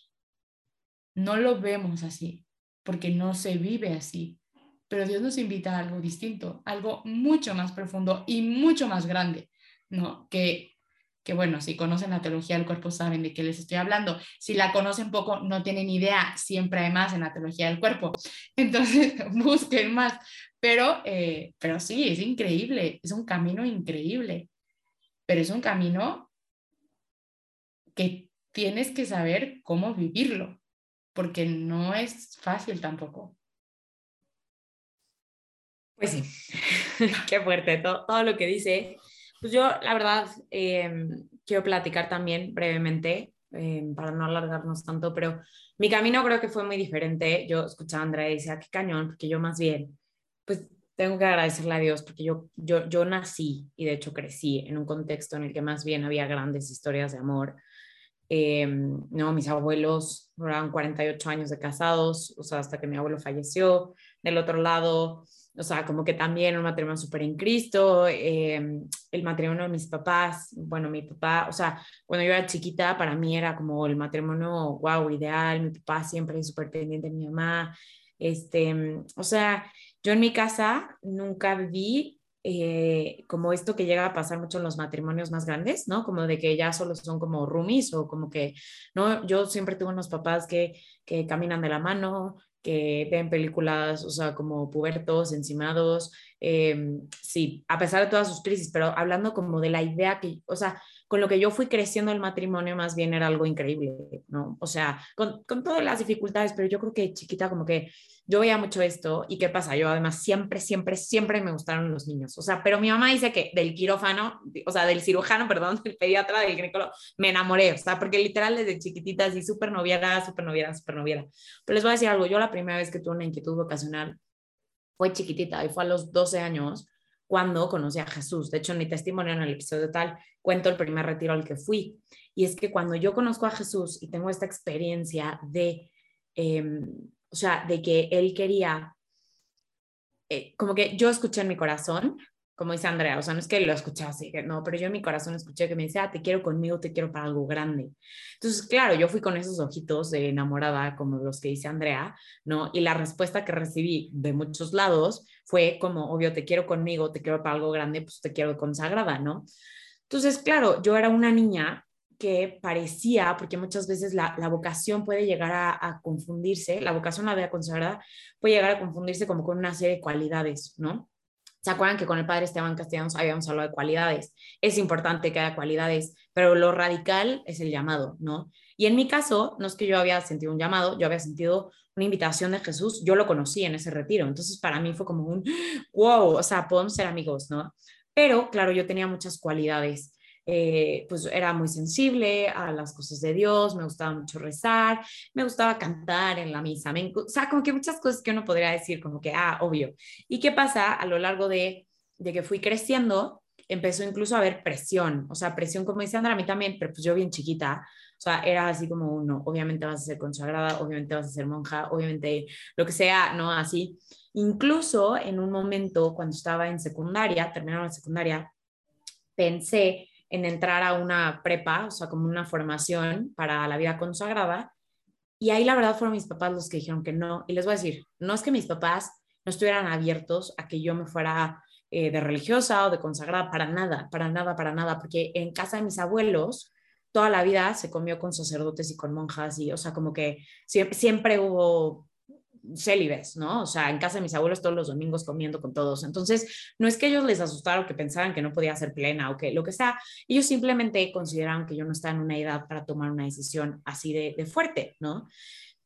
Speaker 2: No lo vemos así, porque no se vive así. Pero Dios nos invita a algo distinto, algo mucho más profundo y mucho más grande, ¿no? Que que bueno, si conocen la teología del cuerpo saben de qué les estoy hablando. Si la conocen poco, no tienen idea, siempre hay más en la teología del cuerpo. Entonces, busquen más. Pero, eh, pero sí, es increíble, es un camino increíble, pero es un camino que tienes que saber cómo vivirlo, porque no es fácil tampoco.
Speaker 1: Pues sí, qué fuerte todo, todo lo que dice. Pues yo, la verdad, em, quiero platicar también brevemente, em, para no alargarnos tanto, pero mi camino creo que fue muy diferente. Yo escuchaba a Andrea y decía, qué cañón, porque yo más bien, pues tengo que agradecerle a Dios, porque yo, yo, yo nací y de hecho crecí en un contexto en el que más bien había grandes historias de amor. Em, no, mis abuelos duraban 48 años de casados, o sea, hasta que mi abuelo falleció. Del otro lado, o sea, como que también un matrimonio súper en Cristo, em, el matrimonio de mis papás, bueno, mi papá, o sea, cuando yo era chiquita, para mí era como el matrimonio, wow, ideal, mi papá siempre súper pendiente de mi mamá, este, o sea, yo en mi casa nunca vi eh, como esto que llega a pasar mucho en los matrimonios más grandes, ¿no? Como de que ya solo son como roomies o como que, ¿no? Yo siempre tuve unos papás que, que caminan de la mano, que ven películas, o sea, como pubertos, encimados, eh, sí, a pesar de todas sus crisis, pero hablando como de la idea que, o sea, con lo que yo fui creciendo el matrimonio más bien era algo increíble, ¿no? O sea, con, con todas las dificultades, pero yo creo que chiquita como que yo veía mucho esto y qué pasa, yo además siempre, siempre, siempre me gustaron los niños, o sea, pero mi mamá dice que del quirófano, o sea, del cirujano, perdón, del pediatra, del ginecólogo, me enamoré, o sea, porque literal desde chiquitita así súper noviera, súper noviera, súper noviera. Pero les voy a decir algo, yo la primera vez que tuve una inquietud vocacional fue chiquitita y fue a los 12 años cuando conocí a Jesús. De hecho, en mi testimonio en el episodio tal cuento el primer retiro al que fui. Y es que cuando yo conozco a Jesús y tengo esta experiencia de, eh, o sea, de que Él quería, eh, como que yo escuché en mi corazón como dice Andrea, o sea, no es que lo escuchase, no, pero yo en mi corazón escuché que me decía, ah, te quiero conmigo, te quiero para algo grande. Entonces, claro, yo fui con esos ojitos de enamorada, como los que dice Andrea, ¿no? Y la respuesta que recibí de muchos lados fue como, obvio, te quiero conmigo, te quiero para algo grande, pues te quiero consagrada, ¿no? Entonces, claro, yo era una niña que parecía, porque muchas veces la, la vocación puede llegar a, a, confundirse, la vocación la vida consagrada puede llegar a confundirse como con una serie de cualidades, ¿no? ¿Se acuerdan que con el padre Esteban Castellanos habíamos hablado de cualidades? Es importante que haya cualidades, pero lo radical es el llamado, ¿no? Y en mi caso, no es que yo había sentido un llamado, yo había sentido una invitación de Jesús, yo lo conocí en ese retiro, entonces para mí fue como un, wow, o sea, podemos ser amigos, ¿no? Pero claro, yo tenía muchas cualidades eh, pues era muy sensible a las cosas de Dios, me gustaba mucho rezar, me gustaba cantar en la misa, o sea, como que muchas cosas que uno podría decir como que, ah, obvio. ¿Y qué pasa a lo largo de, de que fui creciendo? Empezó incluso a haber presión, o sea, presión como dice Andra, a mí también, pero pues yo bien chiquita, o sea, era así como uno, obviamente vas a ser consagrada, obviamente vas a ser monja, obviamente lo que sea, ¿no? Así. Incluso en un momento cuando estaba en secundaria, terminando la secundaria, pensé en entrar a una prepa, o sea, como una formación para la vida consagrada. Y ahí la verdad fueron mis papás los que dijeron que no. Y les voy a decir, no es que mis papás no estuvieran abiertos a que yo me fuera eh, de religiosa o de consagrada, para nada, para nada, para nada, porque en casa de mis abuelos toda la vida se comió con sacerdotes y con monjas y, o sea, como que siempre, siempre hubo célibes, ¿no? O sea, en casa de mis abuelos todos los domingos comiendo con todos. Entonces, no es que ellos les asustara o que pensaran que no podía ser plena o que lo que sea, ellos simplemente consideraron que yo no estaba en una edad para tomar una decisión así de, fuerte, ¿no?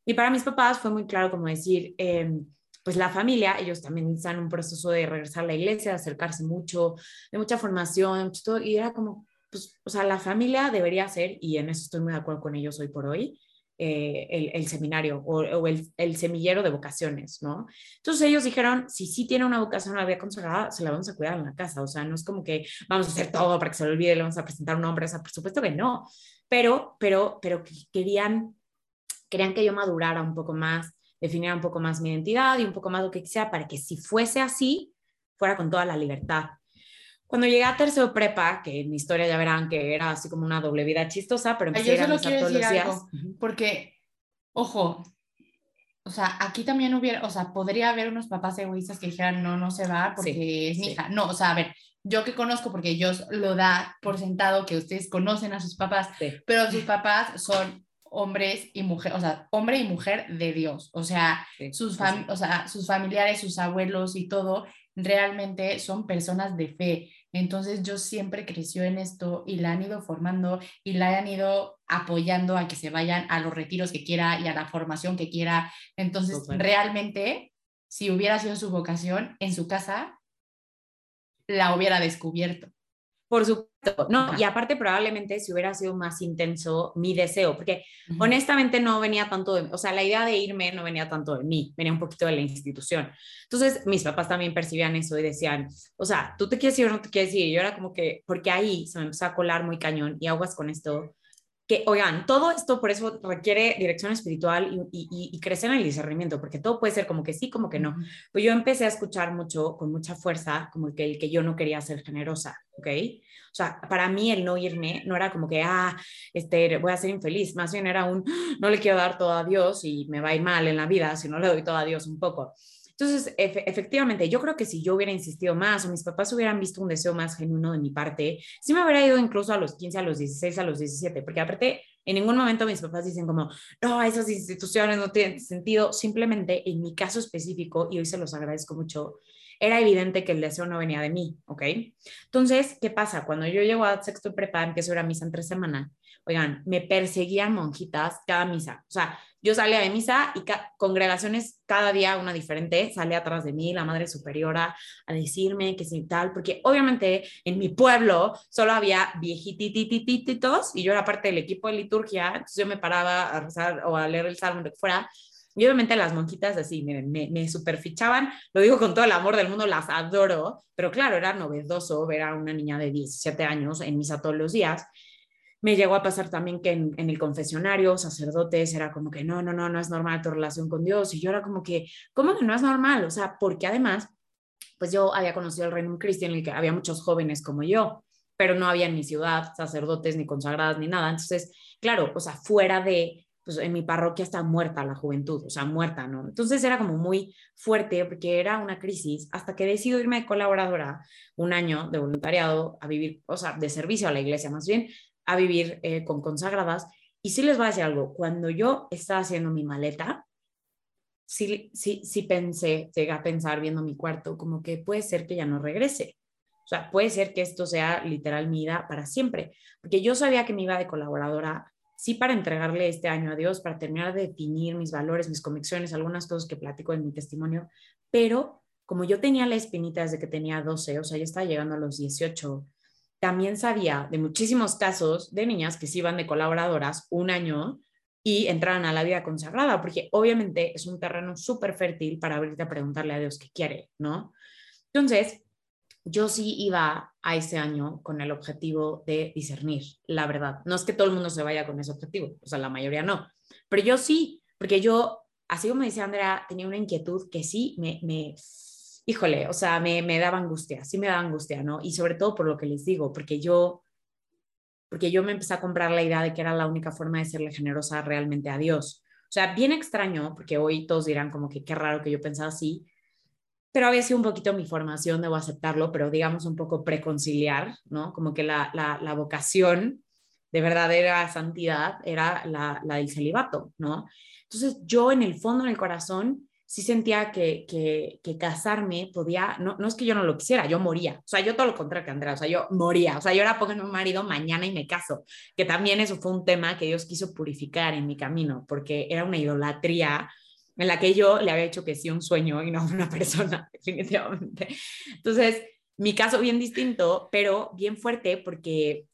Speaker 1: Y para mis papás fue muy claro como decir, em, pues la familia, ellos también están en un proceso de regresar a la iglesia, de acercarse mucho, de mucha formación, todo, y era como, pues, o sea, la familia debería ser, y en eso estoy muy de acuerdo con ellos hoy por hoy, eh, el, seminario o, el, semillero de vocaciones, ¿no? Entonces ellos dijeron, si sí tiene una vocación a la vida consagrada, se la vamos a cuidar en la casa, o sea, no es como que vamos a hacer todo para que se le olvide, le vamos a presentar un nombre, o sea, por supuesto que no, pero, pero, pero querían, querían que yo madurara un poco más, definiera un poco más mi identidad y un poco más lo que quisiera para que si fuese así, fuera con toda la libertad. Cuando llegué a tercero prepa, que en mi historia ya verán que era así como una doble vida chistosa, pero empecé a ir todos los días.
Speaker 2: porque, ojo, o sea, aquí también hubiera, o sea, podría haber unos papás egoístas que dijeran, no, no se va porque es mi hija. No, o sea, a ver, yo que conozco, porque ellos lo da por sentado que ustedes conocen a sus papás, pero sus papás son hombres y mujeres, o sea, hombre y mujer de Dios, o sea, sus o sea, sus familiares, sus abuelos y todo, realmente son personas de fe. Entonces yo siempre creció en esto y la han ido formando y la han ido apoyando a que se vayan a los retiros que quiera y a la formación que quiera. Entonces realmente, si hubiera sido su vocación en su casa, la hubiera descubierto.
Speaker 1: Por supuesto, no, y aparte probablemente si hubiera sido más intenso mi deseo, porque honestamente no venía tanto de, o sea, la idea de irme no venía tanto de mí, venía un poquito de la institución. Entonces, mis papás también percibían eso y decían, o sea, tú te quieres ir o no te quieres ir. Y yo era como que, porque ahí se me empezó a colar muy cañón y aguas con esto, que, oigan, todo esto por eso requiere dirección espiritual y, y, crecer en el discernimiento, porque todo puede ser como que sí, como que no. Pues yo empecé a escuchar mucho, con mucha fuerza, como que el que yo no quería ser generosa, ¿ok? O sea, para mí el no irme no era como que, ah, este, voy a ser infeliz, más bien era un, no le quiero dar todo a Dios y me va a ir mal en la vida si no le doy todo a Dios un poco. Entonces, efectivamente, yo creo que si yo hubiera insistido más o mis papás hubieran visto un deseo más genuino de mi parte, sí me hubiera ido incluso a los 15, a los 16, a los 17, porque aparte, en ningún momento mis papás dicen como, no, esas instituciones no tienen sentido. Simplemente, en mi caso específico, y hoy se los agradezco mucho, era evidente que el deseo no venía de mí, ¿ok? Entonces, ¿qué pasa? Cuando yo llego a sexto prepa, empiezo a ir a misa en tres semanas, oigan, me perseguían monjitas cada misa. O sea, yo salía de misa y congregaciones cada día una diferente, sale atrás de mí la madre superiora a decirme que sí tal, porque obviamente en mi pueblo solo había viejitititititos y yo era parte del equipo de liturgia, entonces yo me paraba a rezar o a leer el salmo, lo que fuera, y obviamente las monjitas así, miren, me, me superfichaban, lo digo con todo el amor del mundo, las adoro, pero claro, era novedoso ver a una niña de 17 años en misa todos los días. Me llegó a pasar también que en, el confesionario, sacerdotes, era como que no, no, no, no es normal tu relación con Dios. Y yo era como que, ¿cómo que no es normal? O sea, porque además, pues yo había conocido el reino cristiano en el que había muchos jóvenes como yo, pero no había en mi ciudad sacerdotes ni consagradas ni nada. Entonces, claro, o sea, fuera de pues en mi parroquia está muerta la juventud, o sea, muerta, ¿no? Entonces era como muy fuerte porque era una crisis hasta que decido irme de colaboradora un año de voluntariado a vivir, o sea, de servicio a la iglesia más bien, a vivir eh, con consagradas. Y sí les voy a decir algo, cuando yo estaba haciendo mi maleta, sí, sí, sí pensé, llegué a pensar viendo mi cuarto, como que puede ser que ya no regrese. O sea, puede ser que esto sea literal mi vida para siempre, porque yo sabía que me iba de colaboradora sí para entregarle este año a Dios, para terminar de definir mis valores, mis convicciones, algunas cosas que platico en mi testimonio, pero como yo tenía la espinita desde que tenía 12, o sea, ya estaba llegando a los 18, también sabía de muchísimos casos de niñas que se iban de colaboradoras un año y entraban a la vida consagrada, porque obviamente es un terreno súper fértil para abrirte a preguntarle a Dios qué quiere, ¿no? Entonces, yo sí iba a ese año con el objetivo de discernir, la verdad. No es que todo el mundo se vaya con ese objetivo, o sea, la mayoría no, pero yo sí, porque yo, así como decía Andrea, tenía una inquietud que sí me, me híjole, o sea, me, daba angustia, sí me daba angustia, ¿no? Y sobre todo por lo que les digo, porque yo, porque yo me empecé a comprar la idea de que era la única forma de serle generosa realmente a Dios. O sea, bien extraño, porque hoy todos dirán como que qué raro que yo pensaba así, pero había sido un poquito mi formación, debo aceptarlo, pero digamos un poco preconciliar, ¿no? Como que la vocación de verdadera santidad era la, la, del celibato, ¿no? Entonces yo en el fondo, en el corazón, sí sentía que, que, que, casarme podía, no, no es que yo no lo quisiera, yo moría, o sea, yo todo lo contrario que Andrea, o sea, yo moría, o sea, yo era pónganme un marido mañana y me caso, que también eso fue un tema que Dios quiso purificar en mi camino, porque era una idolatría en la que yo le había hecho que sí un sueño y no una persona, definitivamente. Entonces, mi caso bien distinto, pero bien fuerte porque,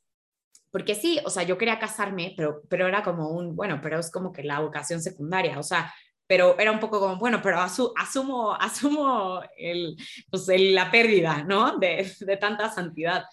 Speaker 1: porque sí, o sea, yo quería casarme, pero, pero era como un, bueno, pero es como que la vocación secundaria, o sea, pero era un poco como, bueno, pero asumo, asumo el, pues la pérdida, ¿no? De, de tanta santidad.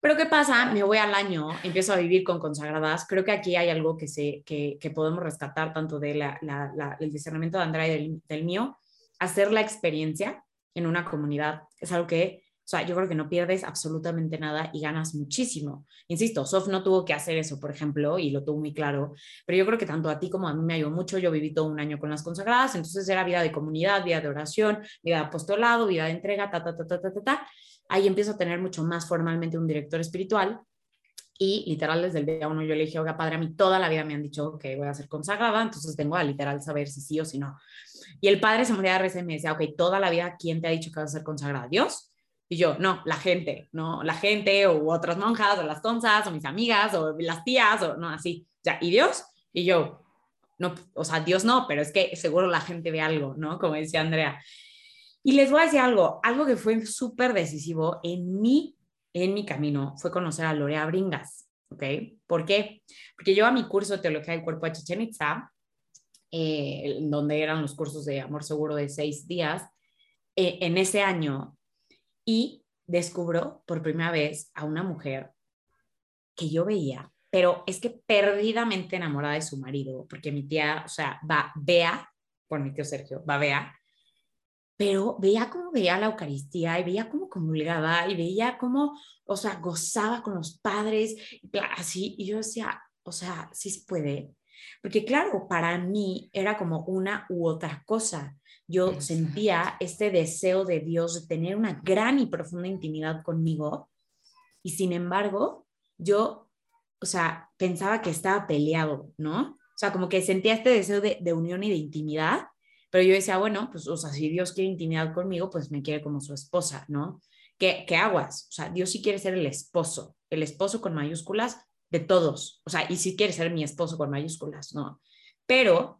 Speaker 1: Pero ¿qué pasa? Me voy al año, empiezo a vivir con consagradas. Creo que aquí hay algo que, se, que, que podemos rescatar tanto del de el discernimiento de Andrea y del, mío. Hacer la experiencia en una comunidad es algo que, sea, yo creo que no pierdes absolutamente nada y ganas muchísimo. Insisto, Sof no tuvo que hacer eso, por ejemplo, y lo tuvo muy claro, pero yo creo que tanto a ti como a mí me ayudó mucho. Yo viví todo un año con las consagradas, entonces era vida de comunidad, vida de oración, vida de apostolado, vida de entrega, ta, ta, ta, ta, ta, ta. ta ahí empiezo a tener mucho más formalmente un director espiritual y literal desde el día uno yo le dije, oiga, padre, a mí toda la vida me han dicho que voy a ser consagrada, entonces tengo a literal saber si sí o si no. Y el padre se moría de risa y me decía, ok, toda la vida, ¿quién te ha dicho que vas a ser consagrada? ¿Dios? Y yo, no, la gente, no, la gente o otras monjas o las tonsas o mis amigas o las tías o no, así. Ya, ¿y Dios? Y yo, no, o sea, Dios no, pero es que seguro la gente ve algo, ¿no? Como decía Andrea. Y les voy a decir algo, algo que fue súper decisivo en mi, en mi camino fue conocer a Lorea Bringas, ¿ok? ¿Por qué? Porque yo a mi curso de Teología del Cuerpo de Chichen Itza, eh, donde eran los cursos de amor seguro de seis días, eh, en ese año, y descubro por primera vez a una mujer que yo veía, pero es que perdidamente enamorada de su marido, porque mi tía, o sea, va, vea, por mi tío Sergio, va, vea, pero veía cómo veía la Eucaristía y veía cómo comulgaba y veía cómo, o sea, gozaba con los padres, así, y yo decía, o sea, sí se puede, porque claro, para mí era como una u otra cosa. Yo sentía este deseo de Dios de tener una gran y profunda intimidad conmigo y sin embargo, yo, o sea, pensaba que estaba peleado, ¿no? O sea, como que sentía este deseo de, de unión y de intimidad, Pero yo decía, bueno, pues, o sea, si Dios quiere intimidad conmigo, pues me quiere como su esposa, ¿no? ¿Qué, qué aguas? O sea, Dios sí quiere ser el esposo, el esposo con mayúsculas de todos, o sea, y sí quiere ser mi esposo con mayúsculas, ¿no? Pero,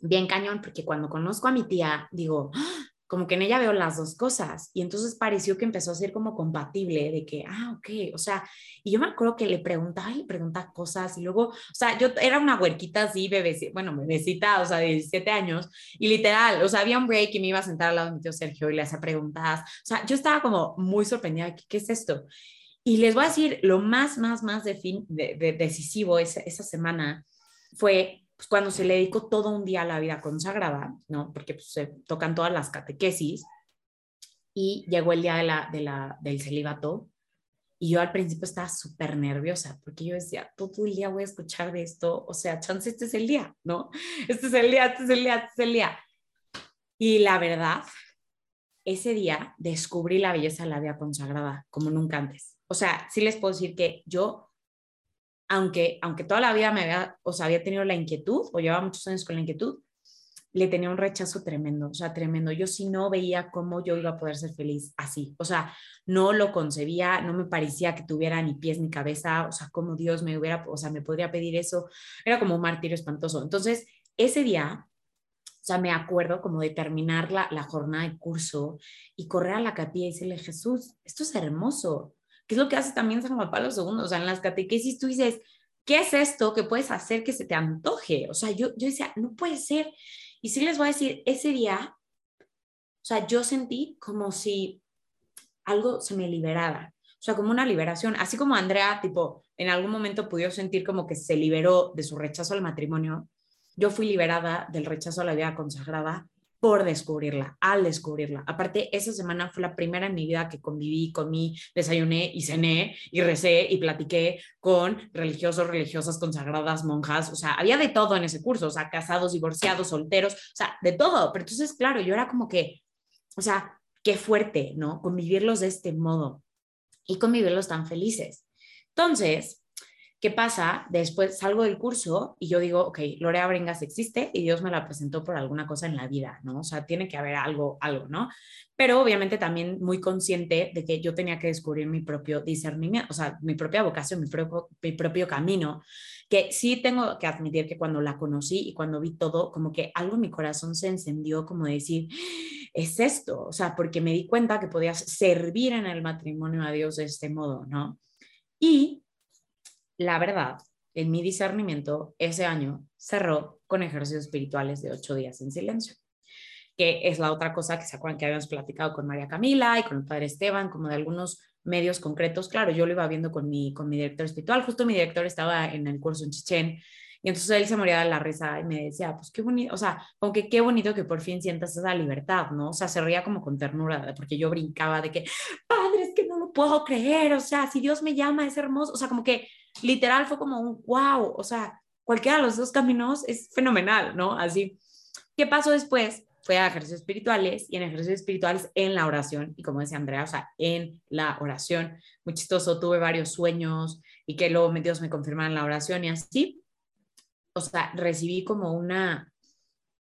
Speaker 1: bien cañón, porque cuando conozco a mi tía, digo, ¡Ah! como que en ella veo las dos cosas. Y entonces pareció que empezó a ser como compatible de que, ah, ok, o sea, y yo me acuerdo que le preguntaba y le preguntaba cosas y luego, o sea, yo era una huerquita así, bebecita, bueno, bebecita, o sea, de 17 años y literal, o sea, había un break y me iba a sentar al lado de mi tío Sergio y le hacía preguntas. O sea, yo estaba como muy sorprendida, ¿qué, qué es esto? Y les voy a decir, lo más, más, más de fin, de, de, decisivo esa, esa semana fue pues, cuando se le dedicó todo un día a la vida consagrada, ¿no? Porque pues, se tocan todas las catequesis y llegó el día de la, de la, del celibato y yo al principio estaba súper nerviosa porque yo decía, todo el día voy a escuchar de esto, o sea, chance, este es el día, ¿no? Este es el día, este es el día, este es el día. Y la verdad, ese día descubrí la belleza de la vida consagrada como nunca antes. O sea, sí les puedo decir que yo aunque, aunque toda la vida me había, o sea, había tenido la inquietud, o llevaba muchos años con la inquietud, le tenía un rechazo tremendo, o sea, tremendo. Yo sí no veía cómo yo iba a poder ser feliz así, o sea, no lo concebía, no me parecía que tuviera ni pies ni cabeza, o sea, cómo Dios me hubiera, o sea, me podría pedir eso, era como un martirio espantoso. Entonces, ese día, o sea, me acuerdo como de terminar la, la jornada de curso y correr a la capilla y decirle, Jesús, esto es hermoso, es lo que hace también San Juan Pablo II. O sea, en las catequesis tú dices, ¿qué es esto que puedes hacer que se te antoje? O sea, yo, yo decía, no puede ser. Y sí les voy a decir, ese día, o sea, yo sentí como si algo se me liberara. O sea, como una liberación. Así como Andrea, tipo, en algún momento pudo sentir como que se liberó de su rechazo al matrimonio, yo fui liberada del rechazo a la vida consagrada por descubrirla, al descubrirla. Aparte, esa semana fue la primera en mi vida que conviví, comí, desayuné y cené y recé y platiqué con religiosos, religiosas, consagradas, monjas, o sea, había de todo en ese curso, o sea, casados, divorciados, solteros, o sea, de todo. Pero entonces, claro, yo era como que, o sea, qué fuerte, ¿no? Convivirlos de este modo y convivirlos tan felices. Entonces, ¿Qué pasa? Después salgo del curso y yo digo, ok, Lorea Bringas existe y Dios me la presentó por alguna cosa en la vida, ¿no? O sea, tiene que haber algo, algo, ¿no? Pero obviamente también muy consciente de que yo tenía que descubrir mi propio discernimiento, o sea, mi propia vocación, mi propio, mi propio camino, que sí tengo que admitir que cuando la conocí y cuando vi todo, como que algo en mi corazón se encendió como decir, es esto, o sea, porque me di cuenta que podías servir en el matrimonio a Dios de este modo, ¿no? Y la verdad, en mi discernimiento, ese año cerró con ejercicios espirituales de ocho días en silencio, que es la otra cosa que se acuerdan que habíamos platicado con María Camila y con el padre Esteban, como de algunos medios concretos. Claro, yo lo iba viendo con mi, con mi director espiritual, justo mi director estaba en el curso en Chichén, y entonces él se moría de la risa y me decía, pues qué bonito, o sea, como que qué bonito que por fin sientas esa libertad, ¿no? O sea, se ría como con ternura, porque yo brincaba de que, padre, es que no lo puedo creer, o sea, si Dios me llama, es hermoso, o sea, como que literal fue como un wow, o sea, cualquiera de los dos caminos es fenomenal, ¿no? Así. ¿Qué pasó después? Fue a ejercicios espirituales y en ejercicios espirituales en la oración. Y como decía Andrea, o sea, en la oración. Muy chistoso, tuve varios sueños y que luego Dios me confirmaron la oración y así. O sea, recibí como una,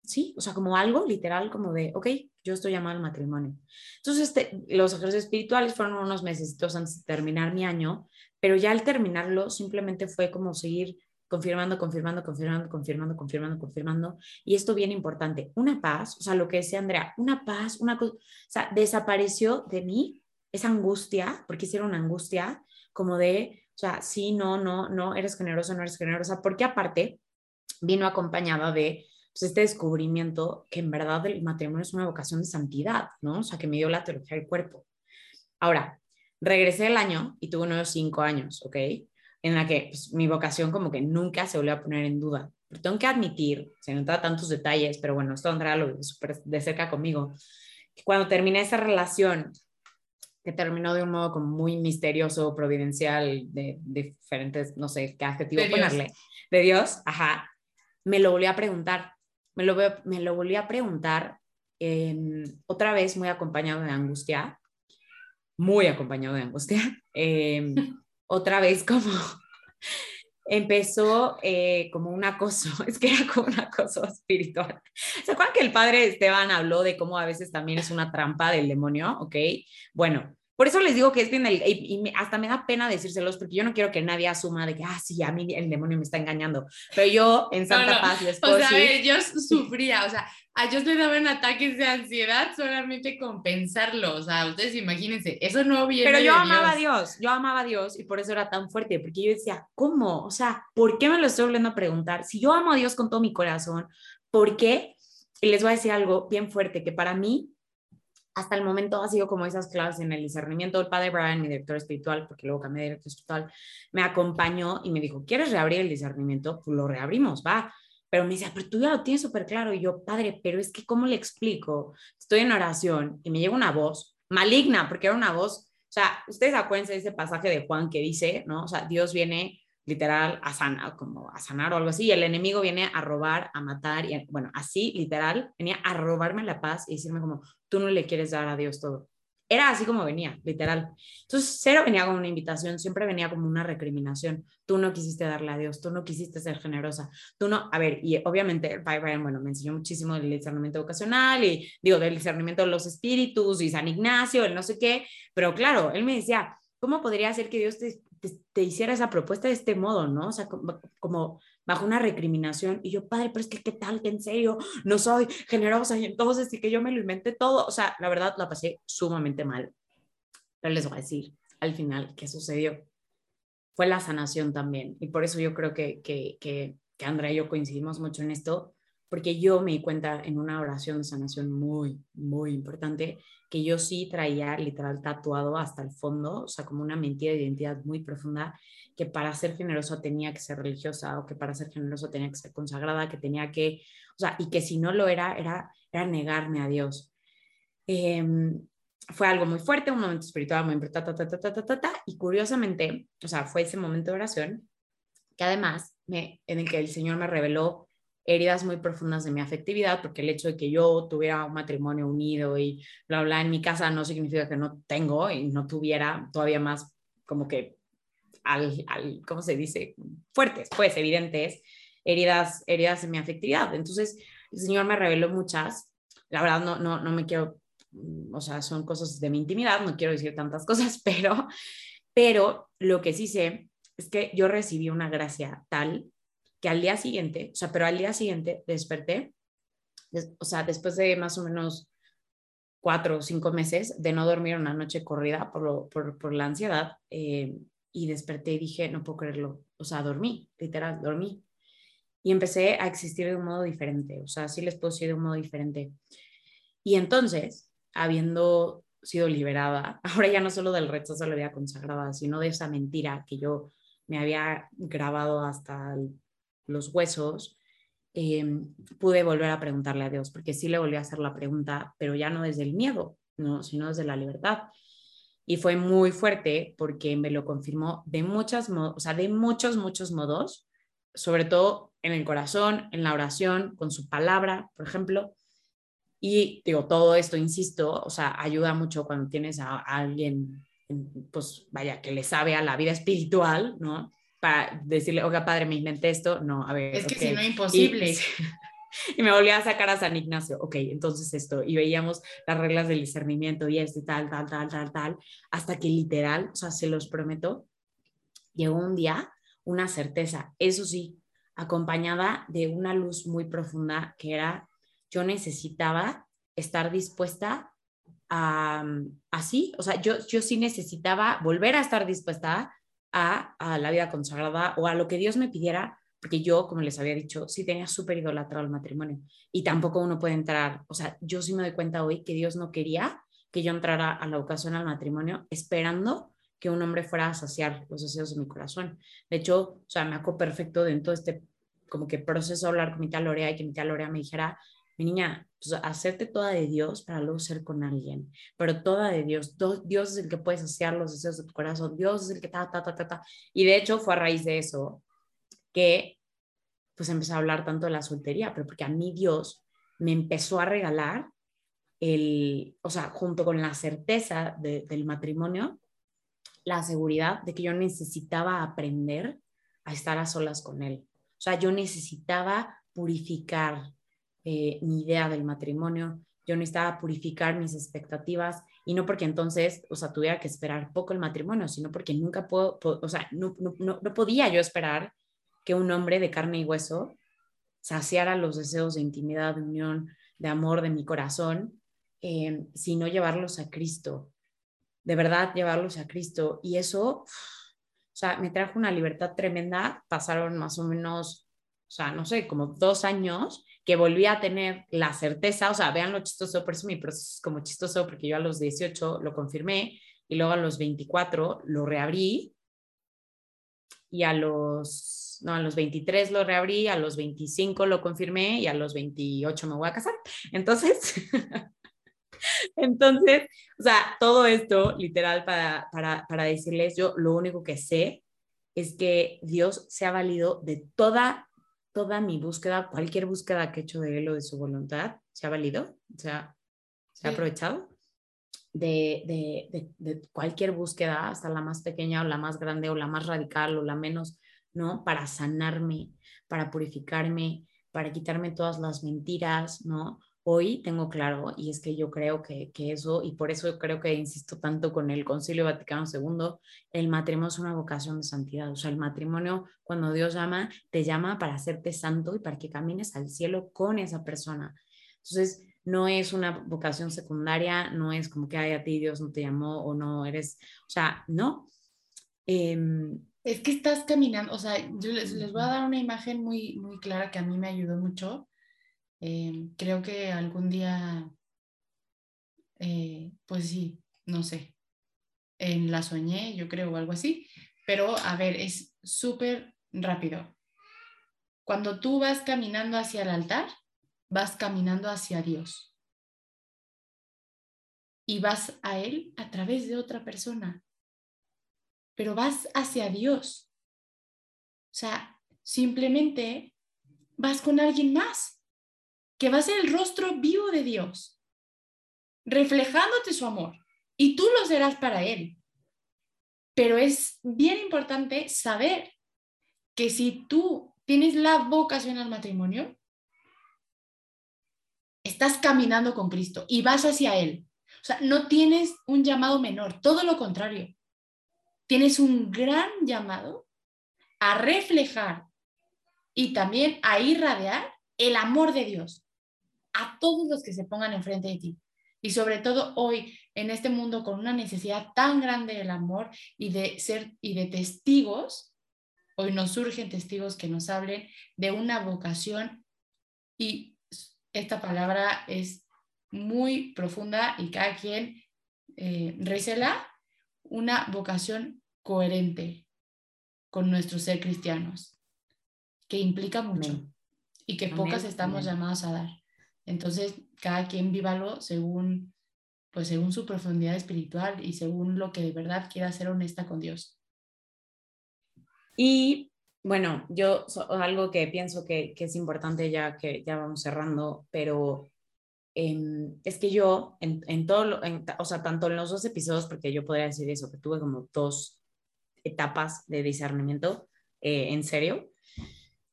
Speaker 1: sí, o sea, como algo literal, como de, ok, yo estoy llamada al matrimonio. Entonces, este, los ejercicios espirituales fueron unos meses antes de terminar mi año pero ya al terminarlo simplemente fue como seguir confirmando, confirmando, confirmando, confirmando, confirmando, confirmando. Y esto bien importante, una paz, o sea, lo que decía Andrea, una paz, una cosa, o sea, desapareció de mí esa angustia, porque hicieron una angustia como de, o sea, sí, no, no, no, eres generosa, no eres generosa, porque aparte vino acompañada de pues, este descubrimiento que en verdad el matrimonio es una vocación de santidad, ¿no? O sea, que me dio la teología del cuerpo. Ahora, Regresé el año y tuve unos cinco años, ¿ok? En la que pues, mi vocación como que nunca se volvió a poner en duda. Pero tengo que admitir, se nota tantos detalles, pero bueno, esto Andrea lo súper de cerca conmigo, que cuando terminé esa relación, que terminó de un modo como muy misterioso, providencial, de, diferentes, no sé qué adjetivo ponerle, de Dios, ajá, me lo volví a preguntar, me lo, me lo volví a preguntar otra vez muy acompañado de angustia, muy acompañado de angustia. Em, otra vez como, empezó eh, como un acoso, es que era como un acoso espiritual. ¿Se acuerdan que el padre Esteban habló de cómo a veces también es una trampa del demonio? Ok, bueno, por eso les digo que es bien, el, y, hasta me da pena decírselos, porque yo no quiero que nadie asuma de que, ah, sí, a mí el demonio me está engañando. Pero yo en Santa Paz les
Speaker 2: puedo O sea, yo sufría, o sea, a ellos le daban ataques de ansiedad solamente con pensarlo. O sea, ustedes imagínense, eso no viene.
Speaker 1: Pero yo amaba a Dios, yo amaba a Dios y por eso era tan fuerte, porque yo decía, ¿cómo? O sea, ¿por qué me lo estoy volviendo a preguntar? Si yo amo a Dios con todo mi corazón, ¿por qué? Y les voy a decir algo bien fuerte, que para mí hasta el momento ha sido como esas clases en el discernimiento. El padre Brian, mi director espiritual, porque luego cambié de director espiritual, me acompañó y me dijo, ¿quieres reabrir el discernimiento? Pues lo reabrimos, va. Pero me decía, pero tú ya lo tienes súper claro. Y yo, padre, pero es que, ¿cómo le explico? Estoy en oración y me llega una voz maligna, porque era una voz, o sea, ustedes acuérdense de ese pasaje de Juan que dice, ¿no? O sea, Dios viene literal a sanar, como a sanar o algo así, y el enemigo viene a robar, a matar, y bueno, así literal, venía a robarme la paz y decirme como, tú no le quieres dar a Dios todo. Era así como venía, literal. Entonces, cero venía como una invitación, siempre venía como una recriminación. Tú no quisiste darle a Dios, tú no quisiste ser generosa, tú no, a ver, y obviamente el Pai Brian, bueno, me enseñó muchísimo del discernimiento vocacional y digo, del discernimiento de los espíritus y San Ignacio, el no sé qué, pero claro, él me decía, ¿cómo podría ser que Dios te te, hiciera esa propuesta de este modo, ¿no? O sea, como, bajo una recriminación. Y yo, padre, pero es que qué tal, que en serio no soy generosa y entonces sí que yo me lo inventé todo. O sea, la verdad la pasé sumamente mal. Pero les voy a decir al final qué sucedió. Fue la sanación también. Y por eso yo creo que, que, que, que Andrea y yo coincidimos mucho en esto, porque yo me di cuenta en una oración de sanación muy, muy importante que yo sí traía literal tatuado hasta el fondo, o sea, como una mentira de identidad muy profunda, que para ser generoso tenía que ser religiosa o que para ser generoso tenía que ser consagrada, que tenía que, o sea, y que si no lo era, era, era negarme a Dios. Em, fue algo muy fuerte, un momento espiritual muy importante, y curiosamente, o sea, fue ese momento de oración que además me, en el que el Señor me reveló heridas muy profundas de mi afectividad, porque el hecho de que yo tuviera un matrimonio unido y bla, bla, en mi casa no significa que no tengo y no tuviera todavía más como que al, al ¿cómo se dice? Fuertes, pues evidentes, heridas, heridas en mi afectividad. Entonces, el Señor me reveló muchas. La verdad, no, no, no me quiero, o sea, son cosas de mi intimidad, no quiero decir tantas cosas, pero, pero lo que sí sé es que yo recibí una gracia tal que al día siguiente, o sea, pero al día siguiente desperté, o sea, después de más o menos cuatro o cinco meses de no dormir una noche corrida por, por, por la ansiedad, eh, y desperté y dije, no puedo creerlo, o sea, dormí, literal, dormí. Y empecé a existir de un modo diferente, o sea, sí les puedo decir de un modo diferente. Y entonces, habiendo sido liberada, ahora ya no solo del rechazo la vida consagrada, sino de esa mentira que yo me había grabado hasta el los huesos, em, pude volver a preguntarle a Dios, porque sí le volví a hacer la pregunta, pero ya no desde el miedo, no, sino desde la libertad. Y fue muy fuerte porque me lo confirmó de muchas, o sea, de muchos, muchos modos, sobre todo en el corazón, en la oración, con su palabra, por ejemplo. Y digo, todo esto, insisto, o sea, ayuda mucho cuando tienes a, a alguien, pues vaya, que le sabe a la vida espiritual, ¿no? Para decirle, oiga, padre, me inventé esto. No, a ver.
Speaker 2: Es que si no, imposible.
Speaker 1: Y, me volví a sacar a San Ignacio. Ok, entonces esto. Y veíamos las reglas del discernimiento y este, tal, tal, tal, tal, tal. Hasta que literal, o sea, se los prometo, llegó un día una certeza. Eso sí, acompañada de una luz muy profunda que era, yo necesitaba estar dispuesta a, así, o sea, yo, yo sí necesitaba volver a estar dispuesta a, la vida consagrada o a lo que Dios me pidiera, porque yo, como les había dicho, sí tenía súper idolatrado el matrimonio y tampoco uno puede entrar, o sea, yo sí me doy cuenta hoy que Dios no quería que yo entrara a la vocación al matrimonio esperando que un hombre fuera a saciar los deseos de mi corazón. De hecho, o sea, me acuerdo perfecto de todo este como que proceso de hablar con mi tía Lorea y que mi tía Lorea me dijera, mi niña, pues, hacerte toda de Dios para luego ser con alguien, pero toda de Dios. Dios es el que puede saciar los deseos de tu corazón, Dios es el que ta, ta, ta, ta, ta. Y de hecho fue a raíz de eso que pues empecé a hablar tanto de la soltería, pero porque a mí Dios me empezó a regalar el, o sea, junto con la certeza del matrimonio, la seguridad de que yo necesitaba aprender a estar a solas con él. O sea, yo necesitaba purificar eh, mi idea del matrimonio, yo necesitaba purificar mis expectativas y no porque entonces, o sea, tuviera que esperar poco el matrimonio, sino porque nunca puedo, o sea, no, no, no, podía yo esperar que un hombre de carne y hueso saciara los deseos de intimidad, de unión, de amor de mi corazón, eh, sino llevarlos a Cristo. De verdad, llevarlos a Cristo. Y eso, o sea, me trajo una libertad tremenda. Pasaron más o menos, o sea, no sé, como dos años que volví a tener la certeza, o sea, vean lo chistoso, por eso mi proceso es como chistoso, porque yo a los 18 lo confirmé y luego a los 24 lo reabrí y a los, no, a los 23 lo reabrí, a los 25 lo confirmé y a los 28 me voy a casar. Entonces, entonces, o sea, todo esto literal para, para, para decirles, yo lo único que sé es que Dios se ha valido de toda toda mi búsqueda, cualquier búsqueda que he hecho de él o de su voluntad, se ha valido, o sea, se ha aprovechado de, de, de, cualquier búsqueda, hasta la más pequeña o la más grande o la más radical o la menos, ¿no? Para sanarme, para purificarme, para quitarme todas las mentiras, ¿no? Hoy tengo claro, y es que yo creo que, eso, y por eso creo que insisto tanto con el Concilio Vaticano II, el matrimonio es una vocación de santidad. O sea, el matrimonio, cuando Dios llama, te llama para hacerte santo y para que camines al cielo con esa persona. Entonces, no es una vocación secundaria, no es como que, ay, a ti Dios no te llamó o no eres, o sea, no. Em,
Speaker 2: es que estás caminando, o sea, yo les, les, voy a dar una imagen muy, muy clara que a mí me ayudó mucho eh, creo que algún día, eh, pues sí, no sé, en la soñé, yo creo, o algo así, pero a ver, es súper rápido. Cuando tú vas caminando hacia el altar, vas caminando hacia Dios. Y vas a Él a través de otra persona. Pero vas hacia Dios. O sea, simplemente vas con alguien más que va a ser el rostro vivo de Dios, reflejándote su amor, y tú lo serás para Él. Pero es bien importante saber que si tú tienes la vocación al matrimonio, estás caminando con Cristo y vas hacia Él. O sea, no tienes un llamado menor, todo lo contrario. Tienes un gran llamado a reflejar y también a irradiar el amor de Dios a todos los que se pongan enfrente de ti. Y sobre todo hoy, en este mundo con una necesidad tan grande del amor y de ser y de testigos, hoy nos surgen testigos que nos hablen de una vocación y esta palabra es muy profunda y cada quien eh, recela una vocación coherente con nuestro ser cristianos, que implica mucho y que pocas estamos llamados a dar. Entonces, cada quien vívalo según, pues, según su profundidad espiritual y según lo que de verdad quiera ser honesta con Dios.
Speaker 1: Y bueno, yo algo que pienso que, es importante ya que ya vamos cerrando, pero em, es que yo en, todo, o sea, tanto en los dos episodios, porque yo podría decir eso, que tuve como dos etapas de discernimiento, eh, en serio,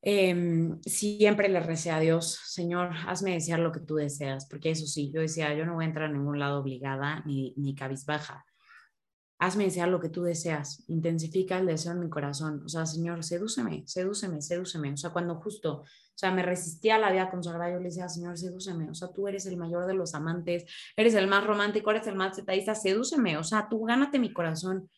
Speaker 1: Em, siempre le recé a Dios, Señor, hazme desear lo que tú deseas, porque eso sí, yo decía, yo no voy a entrar a ningún lado obligada ni, ni cabizbaja. Hazme desear lo que tú deseas, intensifica el deseo en mi corazón. O sea, Señor, sedúceme, sedúceme, sedúceme. O sea, cuando justo, o sea, me resistía a la vida consagrada, yo le decía, Señor, sedúceme. O sea, tú eres el mayor de los amantes, eres el más romántico, eres el más detallista, sedúceme. O sea, tú gánate mi corazón.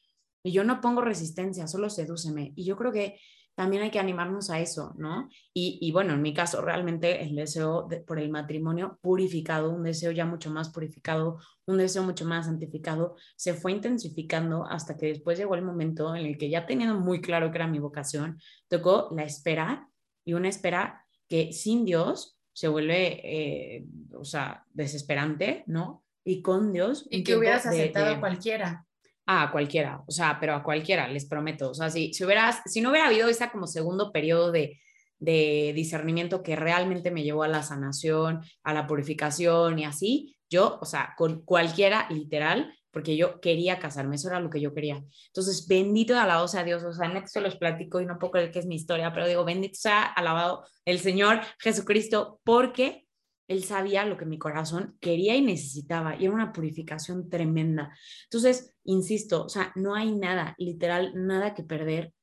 Speaker 1: Y yo no pongo resistencia, solo sedúceme. Y yo creo que también hay que animarnos a eso, ¿no? Y, bueno, en mi caso, realmente el deseo por el matrimonio purificado, un deseo ya mucho más purificado, un deseo mucho más santificado, se fue intensificando hasta que después llegó el momento en el que ya teniendo muy claro que era mi vocación, tocó la espera y una espera que sin Dios se vuelve, eh, o sea, desesperante, ¿no? Y con Dios.
Speaker 2: Y que hubieras aceptado a cualquiera
Speaker 1: a cualquiera, o sea, pero a cualquiera, les prometo. O sea, si, si, hubieras, si no hubiera habido esa como segundo periodo de, de discernimiento que realmente me llevó a la sanación, a la purificación y así, yo, o sea, con cualquiera literal, porque yo quería casarme, eso era lo que yo quería. Entonces, bendito y alabado sea Dios, o sea, en esto los platico y no puedo creer que es mi historia, pero digo, bendito sea alabado el Señor Jesucristo, porque Él sabía lo que mi corazón quería y necesitaba, y era una purificación tremenda. Entonces, insisto, o sea, no hay nada, literal, nada que perder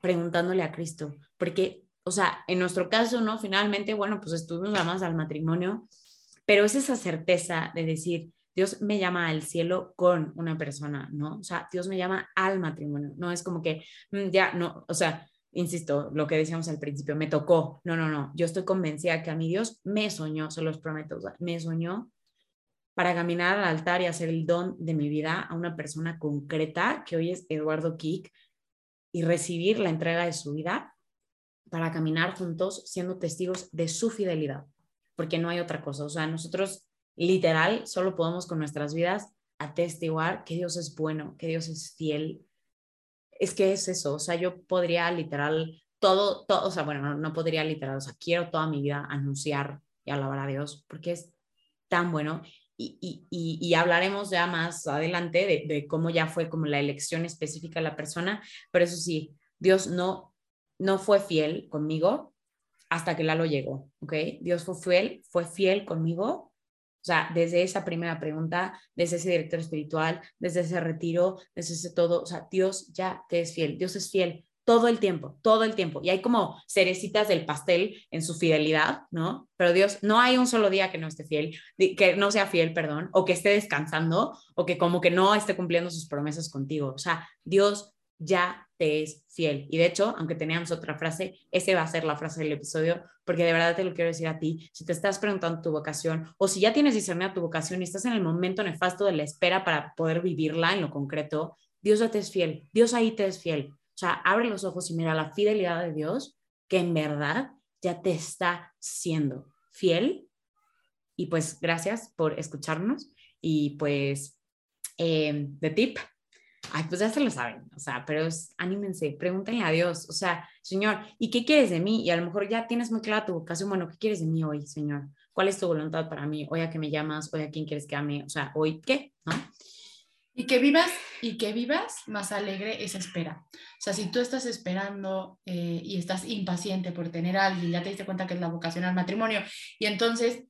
Speaker 1: preguntándole a Cristo, porque o sea, en nuestro caso, ¿no? Finalmente, bueno, pues estuvimos más al matrimonio, pero es esa certeza de decir, Dios me llama al cielo con una persona, ¿no? O sea, Dios me llama al matrimonio, no es como que mm, ya, no, o sea, insisto, lo que decíamos al principio, me tocó, no, no, no, yo estoy convencida que a mi Dios me soñó, se los prometo, me soñó para caminar al altar y hacer el don de mi vida a una persona concreta, que hoy es Eduardo Kick, y recibir la entrega de su vida para caminar juntos siendo testigos de su fidelidad, porque no hay otra cosa. O sea, nosotros literal solo podemos con nuestras vidas atestiguar que Dios es bueno, que Dios es fiel. Es que es eso, o sea, yo podría literal todo, todo, o sea, bueno, no, podría literal, o sea, quiero toda mi vida anunciar y alabar a Dios porque es tan bueno. Y, y, y, hablaremos ya más adelante de, cómo ya fue como la elección específica de la persona, pero eso sí, Dios no no fue fiel conmigo hasta que Lalo llegó, ¿ok? Dios fue fiel, fue fiel conmigo, sea, desde esa primera pregunta, desde ese director espiritual, desde ese retiro, desde ese todo, o sea, Dios ya te es fiel, Dios es fiel todo el tiempo, todo el tiempo. Y hay como cerecitas del pastel en su fidelidad, ¿no? Pero Dios, no hay un solo día que no esté fiel, que no sea fiel, perdón, o que esté descansando, o que como que no esté cumpliendo sus promesas contigo. O sea, Dios ya te es fiel. Y de hecho, aunque teníamos otra frase, ese va a ser la frase del episodio, porque de verdad te lo quiero decir a ti, si te estás preguntando tu vocación o si ya tienes discernida tu vocación y estás en el momento nefasto de la espera para poder vivirla en lo concreto, Dios ya te es fiel, Dios ahí te es fiel. O sea, abre los ojos y mira la fidelidad de Dios que en verdad ya te está siendo fiel. Y pues gracias por escucharnos y pues eh, de tip, Ay, pues ya se lo saben, o sea, pero es, anímense, pregúntenle a Dios, o sea, Señor, ¿y qué quieres de mí? Y a lo mejor ya tienes muy clara tu vocación, bueno, ¿qué quieres de mí hoy, Señor? ¿Cuál es tu voluntad para mí? Hoy a qué me llamas, hoy a quién quieres que ame, o sea, hoy qué, ¿no?
Speaker 2: Y que vivas, y que vivas más alegre esa espera. O sea, si tú estás esperando eh, y estás impaciente por tener a alguien, ya te diste cuenta que es la vocación al matrimonio, y entonces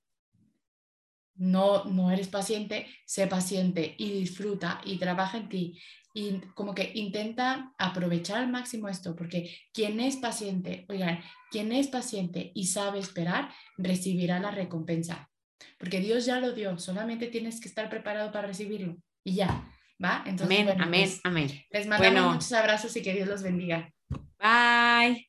Speaker 2: no, no eres paciente, sé paciente y disfruta y trabaja en ti y como que intenta aprovechar al máximo esto, porque quien es paciente, oigan, quien es paciente y sabe esperar, recibirá la recompensa, porque Dios ya lo dio, solamente tienes que estar preparado para recibirlo y ya, ¿va?
Speaker 1: Entonces, amén, amén,
Speaker 2: pues,
Speaker 1: amén.
Speaker 2: Les mandamos muchos abrazos y que Dios los bendiga.
Speaker 1: Bye.